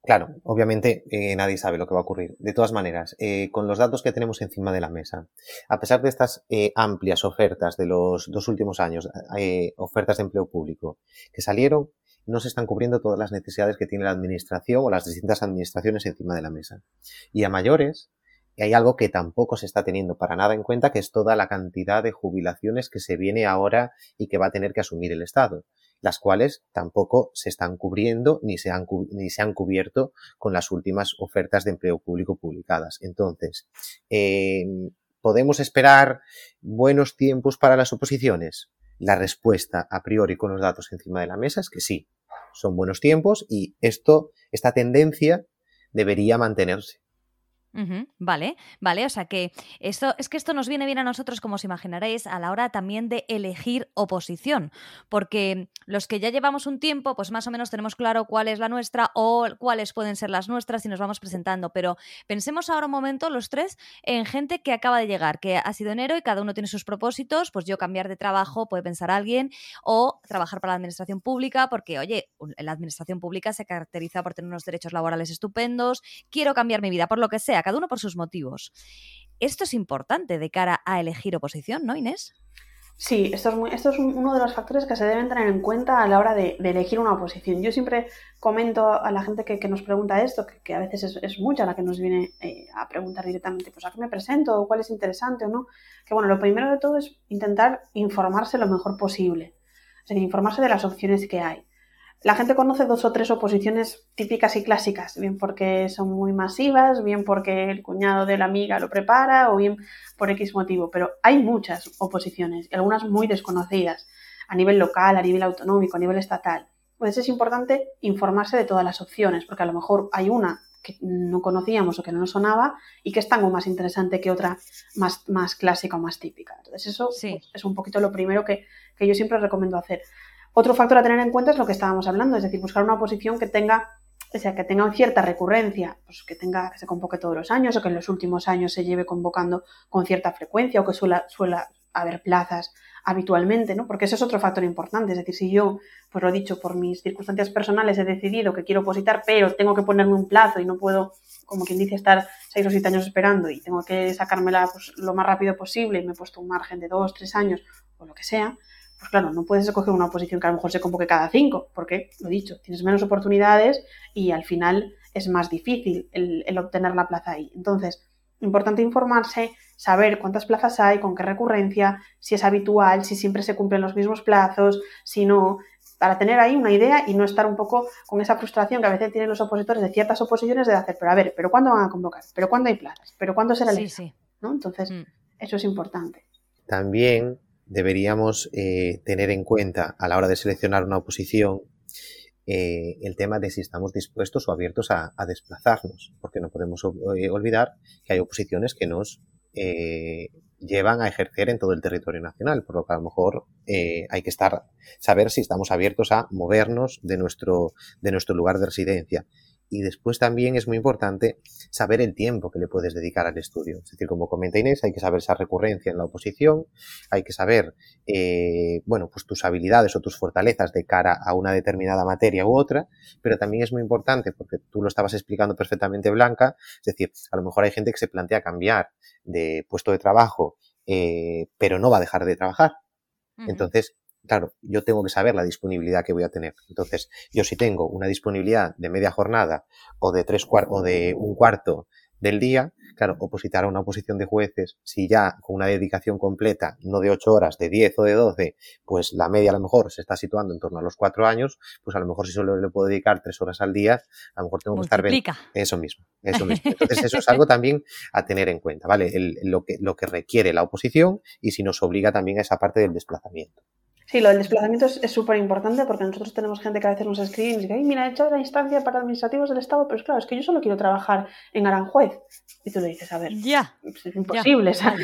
Claro, obviamente eh, nadie sabe lo que va a ocurrir. De todas maneras, eh, con los datos que tenemos encima de la mesa, a pesar de estas eh, amplias ofertas de los dos últimos años, ofertas de empleo público que salieron, no se están cubriendo todas las necesidades que tiene la administración o las distintas administraciones encima de la mesa. Y a mayores, hay algo que tampoco se está teniendo para nada en cuenta, que es toda la cantidad de jubilaciones que se viene ahora y que va a tener que asumir el Estado las cuales tampoco se están cubriendo ni se han, ni se han cubierto con las últimas ofertas de empleo público publicadas. Entonces, em, ¿podemos esperar buenos tiempos para las oposiciones? La respuesta a priori con los datos encima de la mesa es que sí, son buenos tiempos y esto, esta tendencia debería mantenerse. Vale, vale, o sea que esto es que esto nos viene bien a nosotros, como os imaginaréis, a la hora también de elegir oposición, porque los que ya llevamos un tiempo, pues más o menos tenemos claro cuál es la nuestra o cuáles pueden ser las nuestras y nos vamos presentando, pero pensemos ahora un momento los tres en gente que acaba de llegar, que ha sido enero y cada uno tiene sus propósitos, pues yo cambiar de trabajo, puede pensar alguien, o trabajar para la administración pública, porque oye, la administración pública se caracteriza por tener unos derechos laborales estupendos, quiero cambiar mi vida por lo que sea cada uno por sus motivos. Esto es importante de cara a elegir oposición, ¿no, Inés? Sí, esto es, esto es uno de los factores que se deben tener en cuenta a la hora de, elegir una oposición. Yo siempre comento a la gente que, nos pregunta esto, que, a veces es, mucha la que nos viene eh, a preguntar directamente, pues a qué me presento, o cuál es interesante o no. Que bueno, lo primero de todo es intentar informarse lo mejor posible. Es decir, informarse de las opciones que hay. La gente conoce dos o tres oposiciones típicas y clásicas, bien porque son muy masivas, bien porque el cuñado de la amiga lo prepara o bien por X motivo, pero hay muchas oposiciones y algunas muy desconocidas a nivel local, a nivel autonómico, a nivel estatal. Pues es importante informarse de todas las opciones, porque a lo mejor hay una que no conocíamos o que no nos sonaba y que es tan más interesante que otra más, más clásica o más típica. Entonces eso pues, es un poquito lo primero que, que yo siempre recomiendo hacer. Otro factor a tener en cuenta es lo que estábamos hablando, es decir, buscar una oposición que tenga, o sea, que tenga cierta recurrencia, pues que tenga, que se convoque todos los años o que en los últimos años se lleve convocando con cierta frecuencia o que suela, suela haber plazas habitualmente, ¿no? Porque ese es otro factor importante. Es decir, si yo, pues lo he dicho, por mis circunstancias personales he decidido que quiero opositar, pero tengo que ponerme un plazo y no puedo, como quien dice, estar seis o siete años esperando y tengo que sacármela pues, lo más rápido posible y me he puesto un margen de dos, tres años o lo que sea, pues claro, no puedes escoger una posición que a lo mejor se convoque cada cinco, porque, lo dicho, tienes menos oportunidades y al final es más difícil el, obtener la plaza ahí. Entonces, importante informarse, saber cuántas plazas hay, con qué recurrencia, si es habitual, si siempre se cumplen los mismos plazos, si no, para tener ahí una idea y no estar un poco con esa frustración que a veces tienen los opositores de ciertas oposiciones de hacer, pero a ver, ¿pero cuándo van a convocar? ¿Pero cuándo hay plazas? ¿Pero cuándo será el sí, ¿no? Entonces, mm. eso es importante. También deberíamos eh, tener en cuenta a la hora de seleccionar una oposición eh, el tema de si estamos dispuestos o abiertos a, desplazarnos, porque no podemos eh, olvidar que hay oposiciones que nos llevan a ejercer en todo el territorio nacional, por lo que a lo mejor hay que estar saber si estamos abiertos a movernos de nuestro de nuestro lugar de residencia y después también es muy importante saber el tiempo que le puedes dedicar al estudio. Es decir, como comenta Inés, hay que saber esa recurrencia en la oposición, hay que saber, eh, bueno, pues tus habilidades o tus fortalezas de cara a una determinada materia u otra, pero también es muy importante, porque tú lo estabas explicando perfectamente, Blanca, es decir, a lo mejor hay gente que se plantea cambiar de puesto de trabajo, eh, pero no va a dejar de trabajar. Entonces, claro, yo tengo que saber la disponibilidad que voy a tener. Entonces, yo si tengo una disponibilidad de media jornada o de tres o de un cuarto del día, claro, opositar a una oposición de jueces, si ya con una dedicación completa, no de ocho horas, de diez o de doce, pues la media a lo mejor se está situando en torno a los cuatro años, pues a lo mejor si solo le puedo dedicar tres horas al día, a lo mejor tengo que estar... Eso mismo, eso mismo. Entonces eso es algo también a tener en cuenta, ¿vale? lo, que, lo que requiere la oposición y si nos obliga también a esa parte del desplazamiento. Sí, lo del desplazamiento es súper importante porque nosotros tenemos gente que a veces nos escribe y nos dice, Ay, mira, he hecho la instancia para administrativos del Estado, pero es claro, es que yo solo quiero trabajar en Aranjuez. Y tú le dices, a ver, ya, es imposible. O, sea,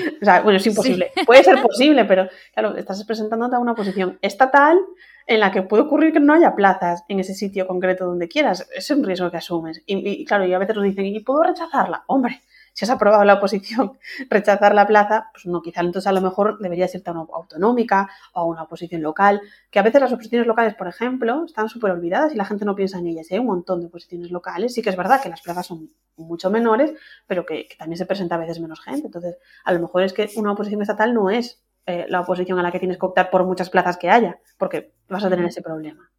bueno, es imposible. Puede ser posible, pero claro, estás presentándote a una posición estatal en la que puede ocurrir que no haya plazas en ese sitio concreto donde quieras. Es un riesgo que asumes. Y, y claro, y a veces nos dicen, ¿y puedo rechazarla? Hombre, si has aprobado la oposición, rechazar la plaza, pues no, quizá entonces a lo mejor deberías irte a una autonómica o a una oposición local, que a veces las oposiciones locales, por ejemplo, están súper olvidadas y la gente no piensa en ellas. Hay un montón de oposiciones locales, sí que es verdad que las plazas son mucho menores, pero que, también se presenta a veces menos gente. Entonces, a lo mejor es que una oposición estatal no es eh, la oposición a la que tienes que optar por muchas plazas que haya, porque vas a tener ese problema.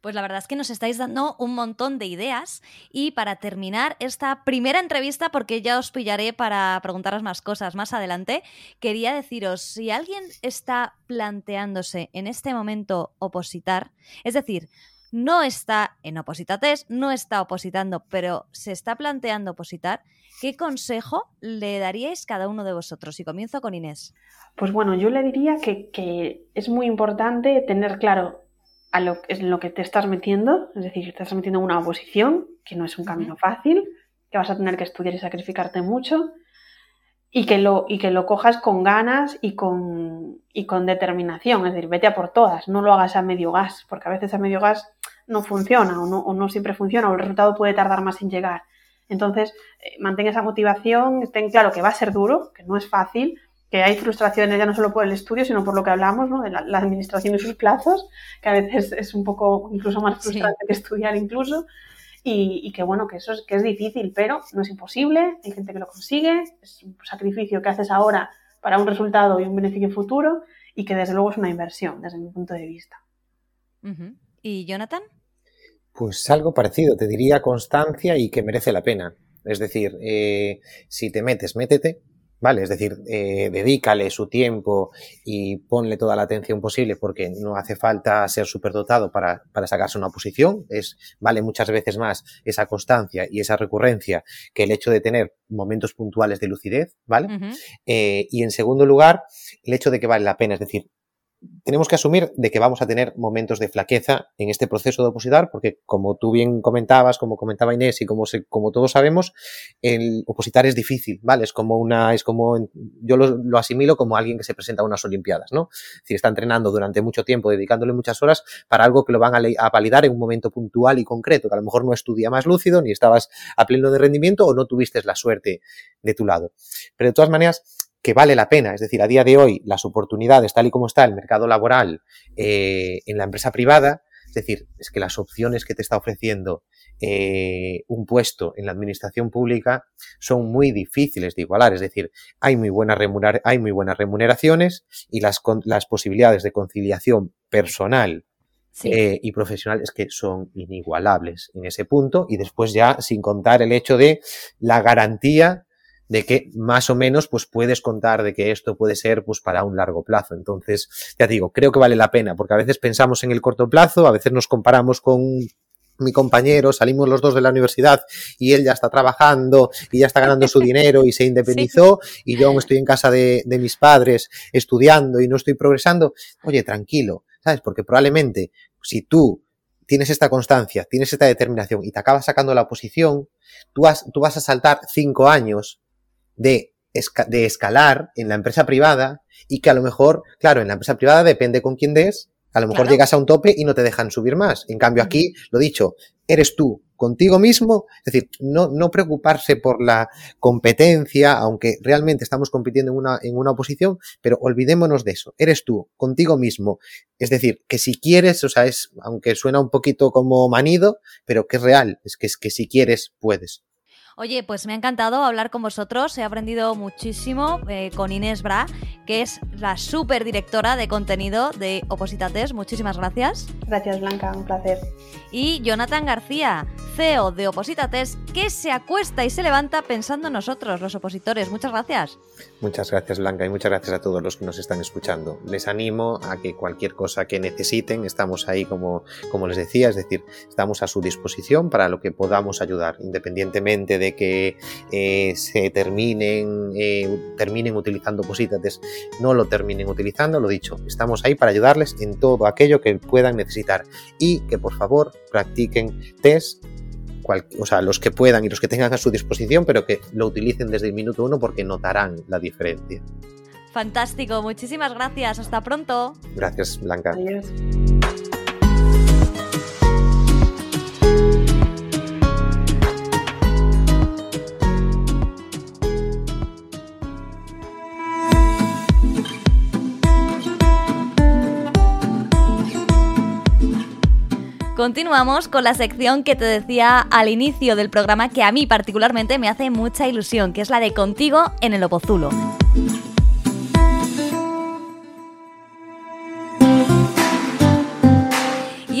Pues la verdad es que nos estáis dando un montón de ideas y para terminar esta primera entrevista, porque ya os pillaré para preguntaros más cosas más adelante, quería deciros, si alguien está planteándose en este momento opositar, es decir, no está en opositates, no está opositando, pero se está planteando opositar, ¿qué consejo le daríais cada uno de vosotros? Y comienzo con Inés. Pues bueno, yo le diría que, que es muy importante tener claro a lo, es lo que te estás metiendo, es decir, te estás metiendo en una oposición, que no es un camino fácil, que vas a tener que estudiar y sacrificarte mucho, y que lo, y que lo cojas con ganas y con, y con determinación, es decir, vete a por todas, no lo hagas a medio gas, porque a veces a medio gas no funciona o no, o no siempre funciona o el resultado puede tardar más en llegar. Entonces, eh, mantén esa motivación, ten claro que va a ser duro, que no es fácil, que hay frustraciones ya no solo por el estudio, sino por lo que hablamos, ¿no? de la, administración y sus plazos, que a veces es un poco incluso más frustrante que estudiar incluso, y, que bueno, que eso es, que es difícil, pero no es imposible, hay gente que lo consigue, es un sacrificio que haces ahora para un resultado y un beneficio futuro, y que desde luego es una inversión desde mi punto de vista. ¿Y Jonathan? Pues algo parecido, te diría constancia y que merece la pena. Es decir, eh, si te metes, métete, ¿vale? Es decir, eh, dedícale su tiempo y ponle toda la atención posible porque no hace falta ser superdotado para, para sacarse una posición. Es, vale muchas veces más esa constancia y esa recurrencia que el hecho de tener momentos puntuales de lucidez, ¿vale? eh, y en segundo lugar, el hecho de que vale la pena, es decir, tenemos que asumir de que vamos a tener momentos de flaqueza en este proceso de opositar, porque como tú bien comentabas, como comentaba Inés y como, como todos sabemos, el opositar es difícil, ¿vale? Es como una, es como, yo lo, asimilo como alguien que se presenta a unas Olimpiadas, ¿no? Si está entrenando durante mucho tiempo, dedicándole muchas horas para algo que lo van a, a validar en un momento puntual y concreto, que a lo mejor no es tu día más lúcido, ni estabas a pleno de rendimiento o no tuviste la suerte de tu lado. Pero de todas maneras, que vale la pena. Es decir, a día de hoy las oportunidades, tal y como está el mercado laboral eh, en la empresa privada, es decir, es que las opciones que te está ofreciendo eh, un puesto en la administración pública son muy difíciles de igualar. Es decir, hay muy buenas, hay muy buenas remuneraciones y las, las posibilidades de conciliación personal eh, y profesional es que son inigualables en ese punto y después ya sin contar el hecho de la garantía de que más o menos pues puedes contar de que esto puede ser pues para un largo plazo. Entonces, ya digo, creo que vale la pena porque a veces pensamos en el corto plazo, a veces nos comparamos con mi compañero, salimos los dos de la universidad y él ya está trabajando y ya está ganando su dinero y se independizó y yo aún estoy en casa de, de mis padres estudiando y no estoy progresando. Oye, tranquilo, ¿sabes? Porque probablemente si tú tienes esta constancia, tienes esta determinación y te acabas sacando la posición, tú, tú vas a saltar cinco años de, de escalar en la empresa privada y que a lo mejor, claro, en la empresa privada depende con quién des, a lo mejor llegas a un tope y no te dejan subir más. En cambio, aquí, lo dicho, eres tú contigo mismo, es decir, no, no preocuparse por la competencia, aunque realmente estamos compitiendo en una, en una oposición, pero olvidémonos de eso, eres tú, contigo mismo. Es decir, que si quieres, o sea, es, aunque suena un poquito como manido, pero que es real, es que, es que si quieres, puedes. Oye, pues me ha encantado hablar con vosotros. He aprendido muchísimo eh, con Inés Bra, que es la super directora de contenido de Opositates. Muchísimas gracias. Gracias, Blanca, un placer. Y Jonathan García, CEO de Opositates, que se acuesta y se levanta pensando en nosotros, los opositores. Muchas gracias. Muchas gracias, Blanca, y muchas gracias a todos los que nos están escuchando. Les animo a que cualquier cosa que necesiten, estamos ahí como, como les decía, es decir, estamos a su disposición para lo que podamos ayudar, independientemente de de que eh, se terminen, eh, terminen utilizando posítates, no lo terminen utilizando, lo dicho, estamos ahí para ayudarles en todo aquello que puedan necesitar y que por favor practiquen test o sea, los que puedan y los que tengan a su disposición, pero que lo utilicen desde el minuto uno porque notarán la diferencia. Fantástico, muchísimas gracias, hasta pronto. Gracias, Blanca. Adiós. Continuamos con la sección que te decía al inicio del programa que a mí particularmente me hace mucha ilusión, que es la de Contigo en el Opozulo.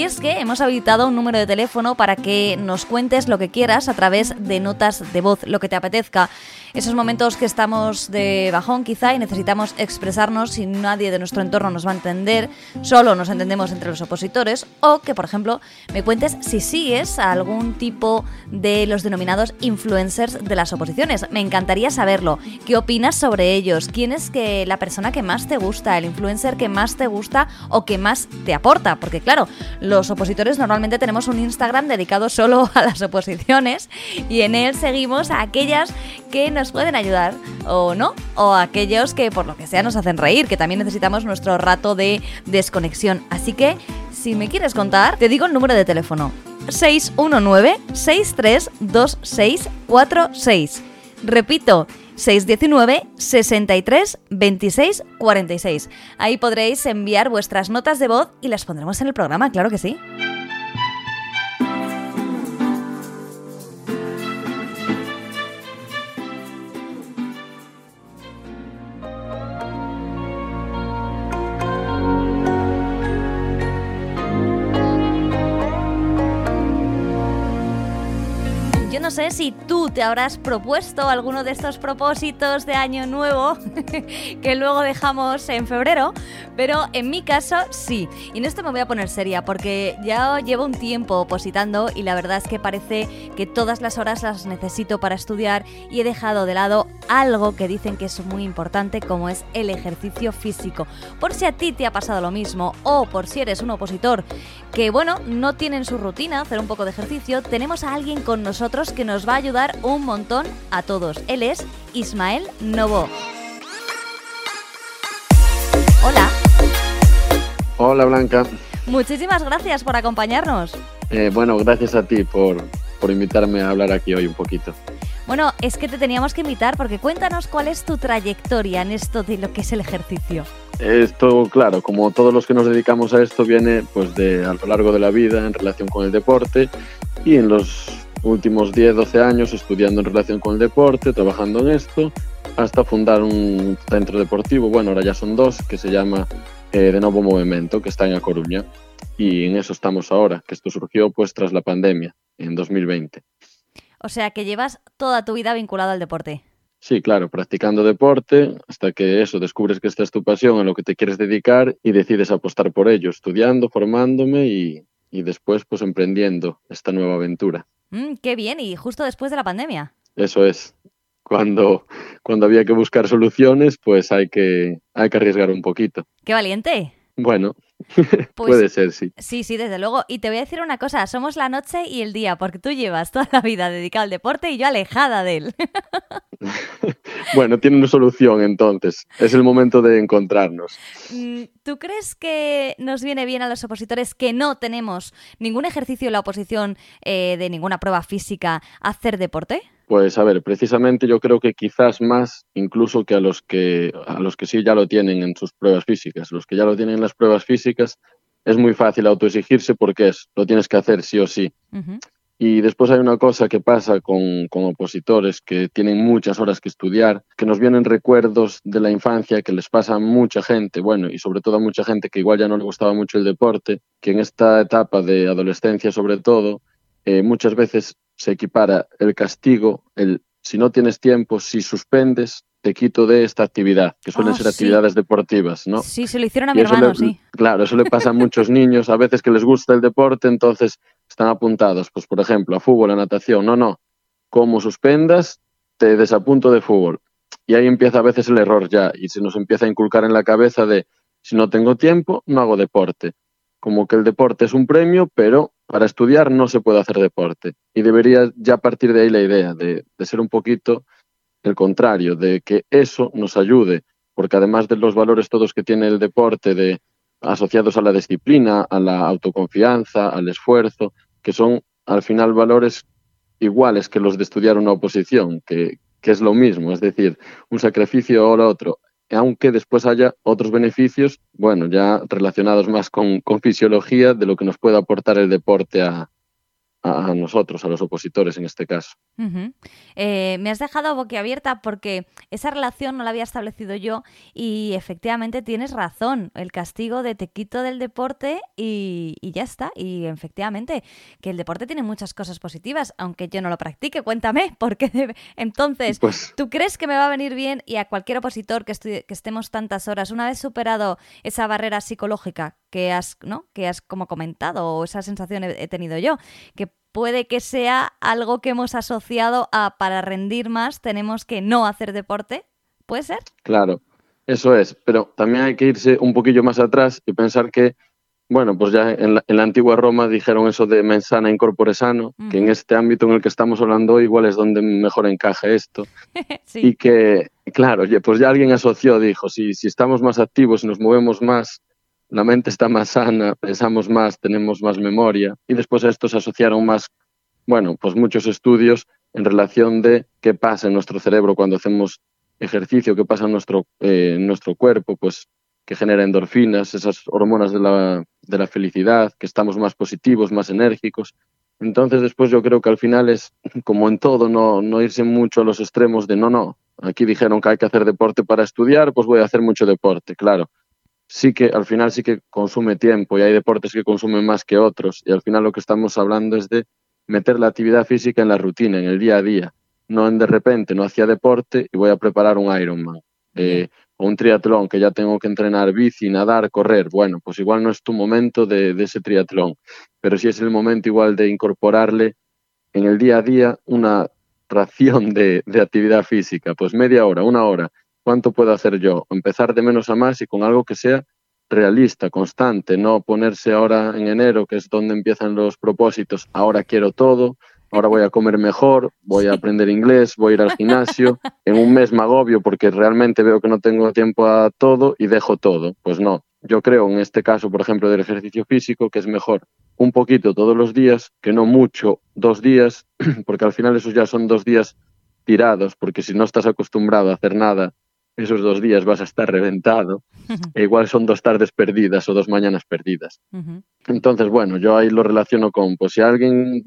Es que hemos habilitado un número de teléfono para que nos cuentes lo que quieras a través de notas de voz, lo que te apetezca esos momentos que estamos de bajón quizá y necesitamos expresarnos y nadie de nuestro entorno nos va a entender, solo nos entendemos entre los opositores, o que, por ejemplo, me cuentes si sigues a algún tipo de los denominados influencers de las oposiciones. Me encantaría saberlo. ¿Qué opinas sobre ellos? ¿Quién es que la persona que más te gusta, el influencer que más te gusta o que más te aporta? Porque claro, los opositores normalmente tenemos un Instagram dedicado solo a las oposiciones y en él seguimos a aquellas que nos pueden ayudar o no, o aquellos que por lo que sea nos hacen reír, que también necesitamos nuestro rato de desconexión. Así que, si me quieres contar, te digo el número de teléfono. 619-632646. Repito, 619 63 26 46. Ahí podréis enviar vuestras notas de voz y las pondremos en el programa, claro que sí. No sé si tú te habrás propuesto alguno de estos propósitos de año nuevo que luego dejamos en febrero, pero en mi caso sí. Y en esto me voy a poner seria porque ya llevo un tiempo opositando y la verdad es que parece que todas las horas las necesito para estudiar y he dejado de lado algo que dicen que es muy importante como es el ejercicio físico. Por si a ti te ha pasado lo mismo o por si eres un opositor que bueno, no tienen su rutina hacer un poco de ejercicio, tenemos a alguien con nosotros que nos va a ayudar un montón a todos. Él es Ismael Novo. Hola. Hola Blanca. Muchísimas gracias por acompañarnos. Eh, bueno, gracias a ti por, por invitarme a hablar aquí hoy un poquito. Bueno, es que te teníamos que invitar porque cuéntanos cuál es tu trayectoria en esto de lo que es el ejercicio. Esto, claro, como todos los que nos dedicamos a esto, viene pues de a lo largo de la vida en relación con el deporte y en los últimos 10, 12 años estudiando en relación con el deporte, trabajando en esto, hasta fundar un centro deportivo, bueno, ahora ya son dos, que se llama eh, De Nuevo Movimiento, que está en A Coruña. Y en eso estamos ahora, que esto surgió pues tras la pandemia, en 2020. O sea que llevas toda tu vida vinculado al deporte. Sí, claro, practicando deporte hasta que eso, descubres que esta es tu pasión, a lo que te quieres dedicar y decides apostar por ello, estudiando, formándome y, y después pues emprendiendo esta nueva aventura. Mm, qué bien, y justo después de la pandemia. Eso es. Cuando, cuando había que buscar soluciones, pues hay que, hay que arriesgar un poquito. Qué valiente. Bueno, pues puede ser, sí. Sí, sí, desde luego. Y te voy a decir una cosa, somos la noche y el día, porque tú llevas toda la vida dedicada al deporte y yo alejada de él. bueno, tiene una solución entonces. Es el momento de encontrarnos. Mm, ¿Tú crees que nos viene bien a los opositores que no tenemos ningún ejercicio en la oposición eh, de ninguna prueba física hacer deporte? Pues a ver, precisamente yo creo que quizás más incluso que a los que a los que sí ya lo tienen en sus pruebas físicas. Los que ya lo tienen en las pruebas físicas es muy fácil autoexigirse porque es lo tienes que hacer sí o sí. Y después hay una cosa que pasa con, con, opositores que tienen muchas horas que estudiar, que nos vienen recuerdos de la infancia que les pasa a mucha gente, bueno, y sobre todo a mucha gente que igual ya no le gustaba mucho el deporte, que en esta etapa de adolescencia sobre todo, eh, muchas veces se equipara el castigo, el si no tienes tiempo, si suspendes, te quito de esta actividad, que suelen ah, ser actividades deportivas, ¿no? Sí, se lo hicieron a mi hermano, sí. Claro, eso le pasa a muchos niños, a veces que les gusta el deporte, entonces están apuntados, pues por ejemplo, a fútbol, a natación. No, no, como suspendas, te desapunto de fútbol. Y ahí empieza a veces el error ya, y se nos empieza a inculcar en la cabeza de, si no tengo tiempo, no hago deporte. Como que el deporte es un premio, pero para estudiar no se puede hacer deporte. Y debería ya partir de ahí la idea de, ser un poquito el contrario, de que eso nos ayude, porque además de los valores todos que tiene el deporte, de asociados a la disciplina, a la autoconfianza, al esfuerzo, que son al final valores iguales que los de estudiar una oposición, que, que es lo mismo, es decir, un sacrificio o otro, aunque después haya otros beneficios, bueno, ya relacionados más con, fisiología de lo que nos puede aportar el deporte a, a nosotros, a los opositores en este caso. eh, me has dejado boquiabierta porque esa relación no la había establecido yo y efectivamente tienes razón, el castigo de te quito del deporte y, y, ya está. Y efectivamente que el deporte tiene muchas cosas positivas, aunque yo no lo practique, cuéntame, porque entonces, pues... ¿tú crees que me va a venir bien y a cualquier opositor que, que estemos tantas horas, una vez superado esa barrera psicológica que has, ¿no? que has como comentado o esa sensación he, he tenido yo, que puede que sea algo que hemos asociado a para rendir más tenemos que no hacer deporte. ¿Puede ser? Claro, eso es, pero también hay que irse un poquillo más atrás y pensar que, bueno, pues ya en la, en la antigua Roma dijeron eso de mensana incorpore sano, que en este ámbito en el que estamos hablando hoy igual es donde mejor encaja esto. sí. Y que, claro, pues ya alguien asoció, dijo, si, si estamos más activos, nos movemos más, la mente está más sana, pensamos más, tenemos más memoria y después a esto se asociaron más, bueno, pues muchos estudios en relación de qué pasa en nuestro cerebro cuando hacemos ejercicio, qué pasa en nuestro, eh, en nuestro cuerpo, pues que genera endorfinas, esas hormonas de la, de la felicidad, que estamos más positivos, más enérgicos. Entonces después yo creo que al final es, como en todo, no, no irse mucho a los extremos de no, no, aquí dijeron que hay que hacer deporte para estudiar, pues voy a hacer mucho deporte, claro sí que al final sí que consume tiempo y hay deportes que consumen más que otros. Y al final lo que estamos hablando es de meter la actividad física en la rutina, en el día a día, no en de repente no hacía deporte y voy a preparar un Ironman eh, o un triatlón que ya tengo que entrenar bici, nadar, correr. Bueno, pues igual no es tu momento de, de ese triatlón, pero sí es el momento igual de incorporarle en el día a día una ración de, de actividad física, pues media hora, una hora, ¿Cuánto puedo hacer yo? Empezar de menos a más y con algo que sea realista, constante, no ponerse ahora en enero, que es donde empiezan los propósitos, ahora quiero todo, ahora voy a comer mejor, voy a aprender inglés, voy a ir al gimnasio, en un mes me agobio porque realmente veo que no tengo tiempo a todo y dejo todo. Pues no, yo creo en este caso, por ejemplo, del ejercicio físico, que es mejor un poquito todos los días, que no mucho dos días, porque al final esos ya son dos días tirados, porque si no estás acostumbrado a hacer nada, esos dos días vas a estar reventado, e igual son dos tardes perdidas o dos mañanas perdidas. Uh -huh. Entonces, bueno, yo ahí lo relaciono con, pues si a alguien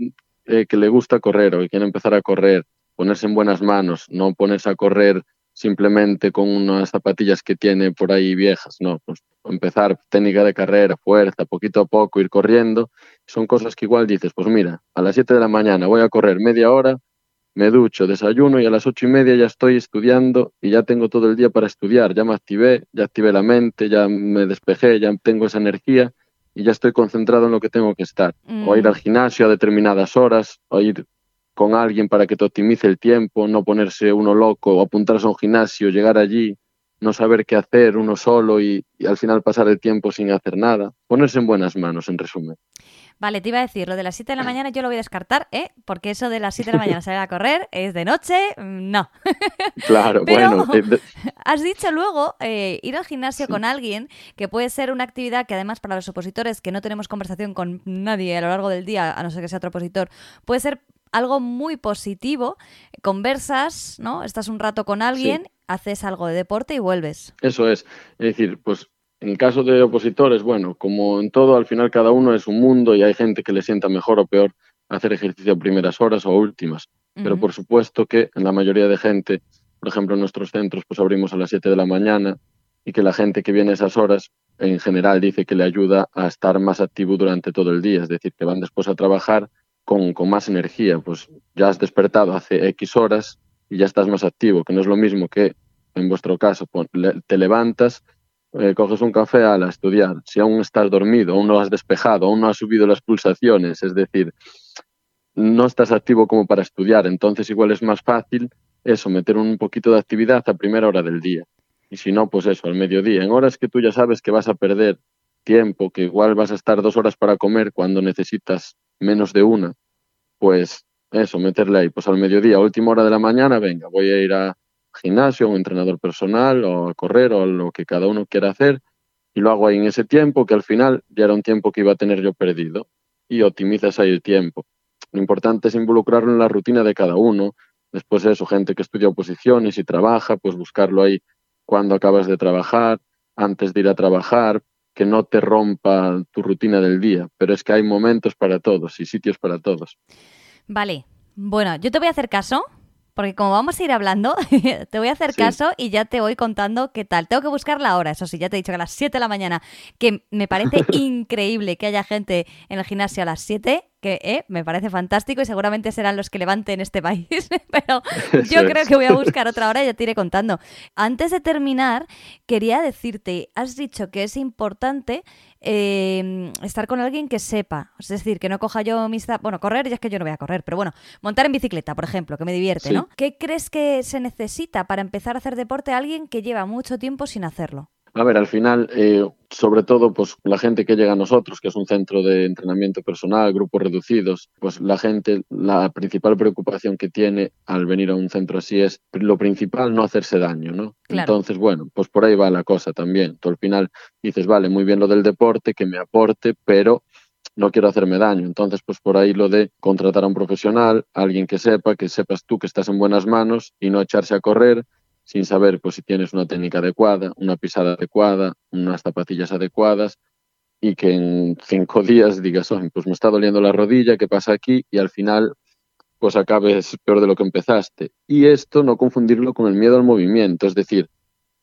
eh, que le gusta correr o que quiere empezar a correr, ponerse en buenas manos, no ponerse a correr simplemente con unas zapatillas que tiene por ahí viejas, no, pues empezar técnica de carrera, fuerza, poquito a poco, ir corriendo, son cosas que igual dices, pues mira, a las 7 de la mañana voy a correr media hora, me ducho, desayuno y a las ocho y media ya estoy estudiando y ya tengo todo el día para estudiar, ya me activé, ya activé la mente, ya me despejé, ya tengo esa energía y ya estoy concentrado en lo que tengo que estar. Mm. O ir al gimnasio a determinadas horas, o ir con alguien para que te optimice el tiempo, no ponerse uno loco, o apuntarse a un gimnasio, llegar allí, no saber qué hacer uno solo y, y al final pasar el tiempo sin hacer nada. Ponerse en buenas manos, en resumen. Vale, te iba a decir, lo de las 7 de la mañana yo lo voy a descartar, ¿eh? Porque eso de las 7 de la mañana salir a correr es de noche, mm, no. Claro, Pero bueno. has dicho luego eh, ir al gimnasio sí. con alguien, que puede ser una actividad que además para los opositores que no tenemos conversación con nadie a lo largo del día, a no ser que sea otro opositor, puede ser algo muy positivo. Conversas, ¿no? Estás un rato con alguien, sí. haces algo de deporte y vuelves. Eso es. Es decir, pues en el caso de opositores, bueno, como en todo, al final cada uno es un mundo y hay gente que le sienta mejor o peor hacer ejercicio a primeras horas o últimas. Uh -huh. Pero por supuesto que en la mayoría de gente, por ejemplo, en nuestros centros, pues abrimos a las 7 de la mañana y que la gente que viene a esas horas, en general, dice que le ayuda a estar más activo durante todo el día. Es decir, que van después a trabajar con, con más energía. Pues ya has despertado hace X horas y ya estás más activo, que no es lo mismo que en vuestro caso, te levantas eh, coges un café al estudiar, si aún estás dormido, aún no has despejado, aún no has subido las pulsaciones, es decir, no estás activo como para estudiar, entonces igual es más fácil eso, meter un poquito de actividad a primera hora del día. Y si no, pues eso, al mediodía, en horas que tú ya sabes que vas a perder tiempo, que igual vas a estar dos horas para comer cuando necesitas menos de una, pues eso, meterle ahí, pues al mediodía, última hora de la mañana, venga, voy a ir a gimnasio, un entrenador personal, o a correr, o a lo que cada uno quiera hacer, y lo hago ahí en ese tiempo, que al final ya era un tiempo que iba a tener yo perdido, y optimizas ahí el tiempo. Lo importante es involucrarlo en la rutina de cada uno, después eso, gente que estudia oposiciones y trabaja, pues buscarlo ahí cuando acabas de trabajar, antes de ir a trabajar, que no te rompa tu rutina del día, pero es que hay momentos para todos y sitios para todos. Vale, bueno, yo te voy a hacer caso, porque como vamos a ir hablando, te voy a hacer caso y ya te voy contando qué tal. Tengo que buscar la hora, eso sí, ya te he dicho que a las 7 de la mañana, que me parece increíble que haya gente en el gimnasio a las 7 que eh, me parece fantástico y seguramente serán los que levanten este país, pero yo creo que voy a buscar otra hora y ya te iré contando. Antes de terminar, quería decirte, has dicho que es importante em, estar con alguien que sepa, es decir, que no coja yo mis... Bueno, correr ya es que yo no voy a correr, pero bueno, montar en bicicleta, por ejemplo, que me divierte, ¿no? ¿Qué crees que se necesita para empezar a hacer deporte a alguien que lleva mucho tiempo sin hacerlo? A ver, al final, eh, sobre todo, pues la gente que llega a nosotros, que es un centro de entrenamiento personal, grupos reducidos, pues la gente, la principal preocupación que tiene al venir a un centro así es, lo principal, no hacerse daño, ¿no? Entonces, bueno, pues por ahí va la cosa también. Tú al final dices, vale, muy bien lo del deporte, que me aporte, pero no quiero hacerme daño. Entonces, pues por ahí lo de contratar a un profesional, alguien que sepa, que sepas tú que estás en buenas manos y no echarse a correr sin saber pues, si tienes una técnica adecuada, una pisada adecuada, unas zapatillas adecuadas y que en cinco días digas, pues me está doliendo la rodilla, ¿qué pasa aquí? Y al final pues acabes peor de lo que empezaste. Y esto no confundirlo con el miedo al movimiento, es decir,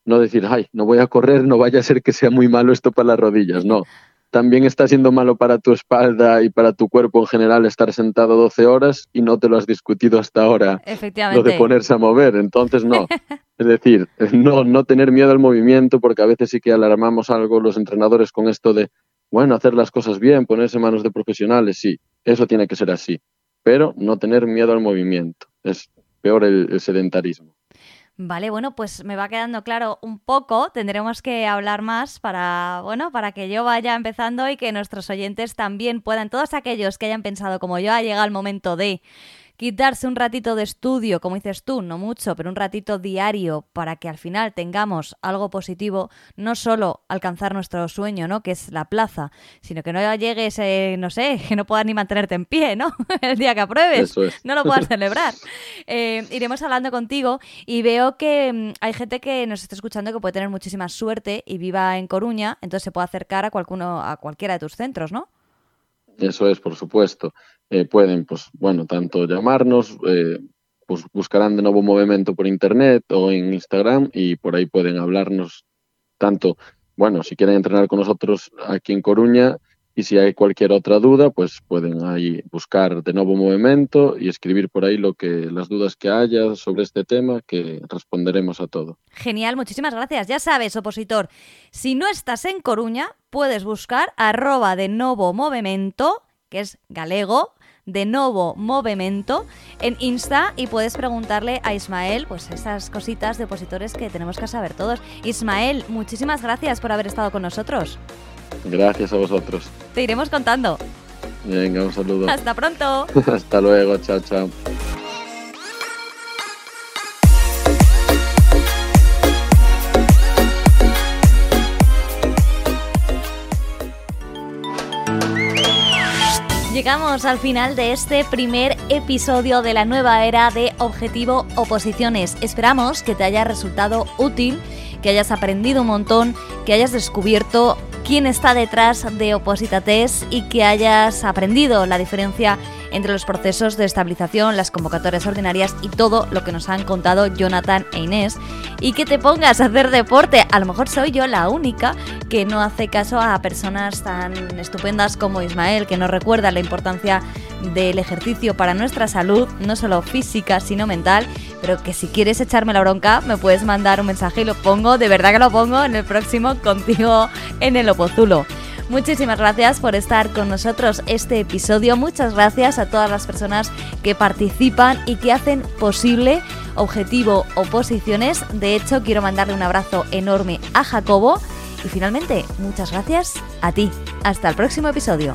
no decir, ay, no voy a correr, no vaya a ser que sea muy malo esto para las rodillas, no. También está siendo malo para tu espalda y para tu cuerpo en general estar sentado 12 horas y no te lo has discutido hasta ahora. Efectivamente. Lo de ponerse a mover, entonces no. Es decir, no, no tener miedo al movimiento, porque a veces sí que alarmamos algo los entrenadores con esto de, bueno, hacer las cosas bien, ponerse en manos de profesionales, sí, eso tiene que ser así, pero no tener miedo al movimiento, es peor el, sedentarismo. Vale, bueno, pues me va quedando claro un poco. Tendremos que hablar más para, bueno, para que yo vaya empezando y que nuestros oyentes también puedan, todos aquellos que hayan pensado como yo, ha llegado el momento de quitarse un ratito de estudio, como dices tú, no mucho, pero un ratito diario para que al final tengamos algo positivo, no solo alcanzar nuestro sueño, ¿no? Que es la plaza, sino que no llegues, no sé, que no puedas ni mantenerte en pie, ¿no? El día que apruebes, no lo puedas celebrar. Eh, iremos hablando contigo y veo que mm, hay gente que nos está escuchando que puede tener muchísima suerte y viva en Coruña, entonces se puede acercar a, a cualquiera de tus centros, ¿no? Eso es, por supuesto. Eh, pueden, pues, bueno, tanto llamarnos, eh, pues buscarán de nuevo movimiento por internet o en Instagram y por ahí pueden hablarnos tanto, bueno, si quieren entrenar con nosotros aquí en Coruña y si hay cualquier otra duda, pues pueden ahí buscar de nuevo movimiento y escribir por ahí lo que las dudas que haya sobre este tema, que responderemos a todo. Genial, muchísimas gracias. Ya sabes, opositor, si no estás en Coruña, puedes buscar arroba de nuevo movimiento, que es galego, de Novo Movimento en Insta y puedes preguntarle a Ismael pues esas cositas de opositores que tenemos que saber todos. Ismael, muchísimas gracias por haber estado con nosotros. Gracias a vosotros. Te iremos contando. Venga, un saludo. Hasta pronto. Hasta luego, chao, chao. Llegamos al final de este primer episodio de la nueva era de Objetivo Oposiciones. Esperamos que te haya resultado útil, que hayas aprendido un montón, que hayas descubierto quién está detrás de Opositates y que hayas aprendido la diferencia entre los procesos de estabilización, las convocatorias ordinarias y todo lo que nos han contado Jonathan e Inés. Y que te pongas a hacer deporte. A lo mejor soy yo la única que no hace caso a personas tan estupendas como Ismael, que nos recuerda la importancia del ejercicio para nuestra salud, no solo física, sino mental. Pero que si quieres echarme la bronca, me puedes mandar un mensaje y lo pongo, de verdad que lo pongo en el próximo contigo en el Opozulo. Muchísimas gracias por estar con nosotros este episodio. Muchas gracias a todas las personas que participan y que hacen posible Objetivo Oposiciones. De hecho, quiero mandarle un abrazo enorme a Jacobo. Y finalmente, muchas gracias a ti. Hasta el próximo episodio.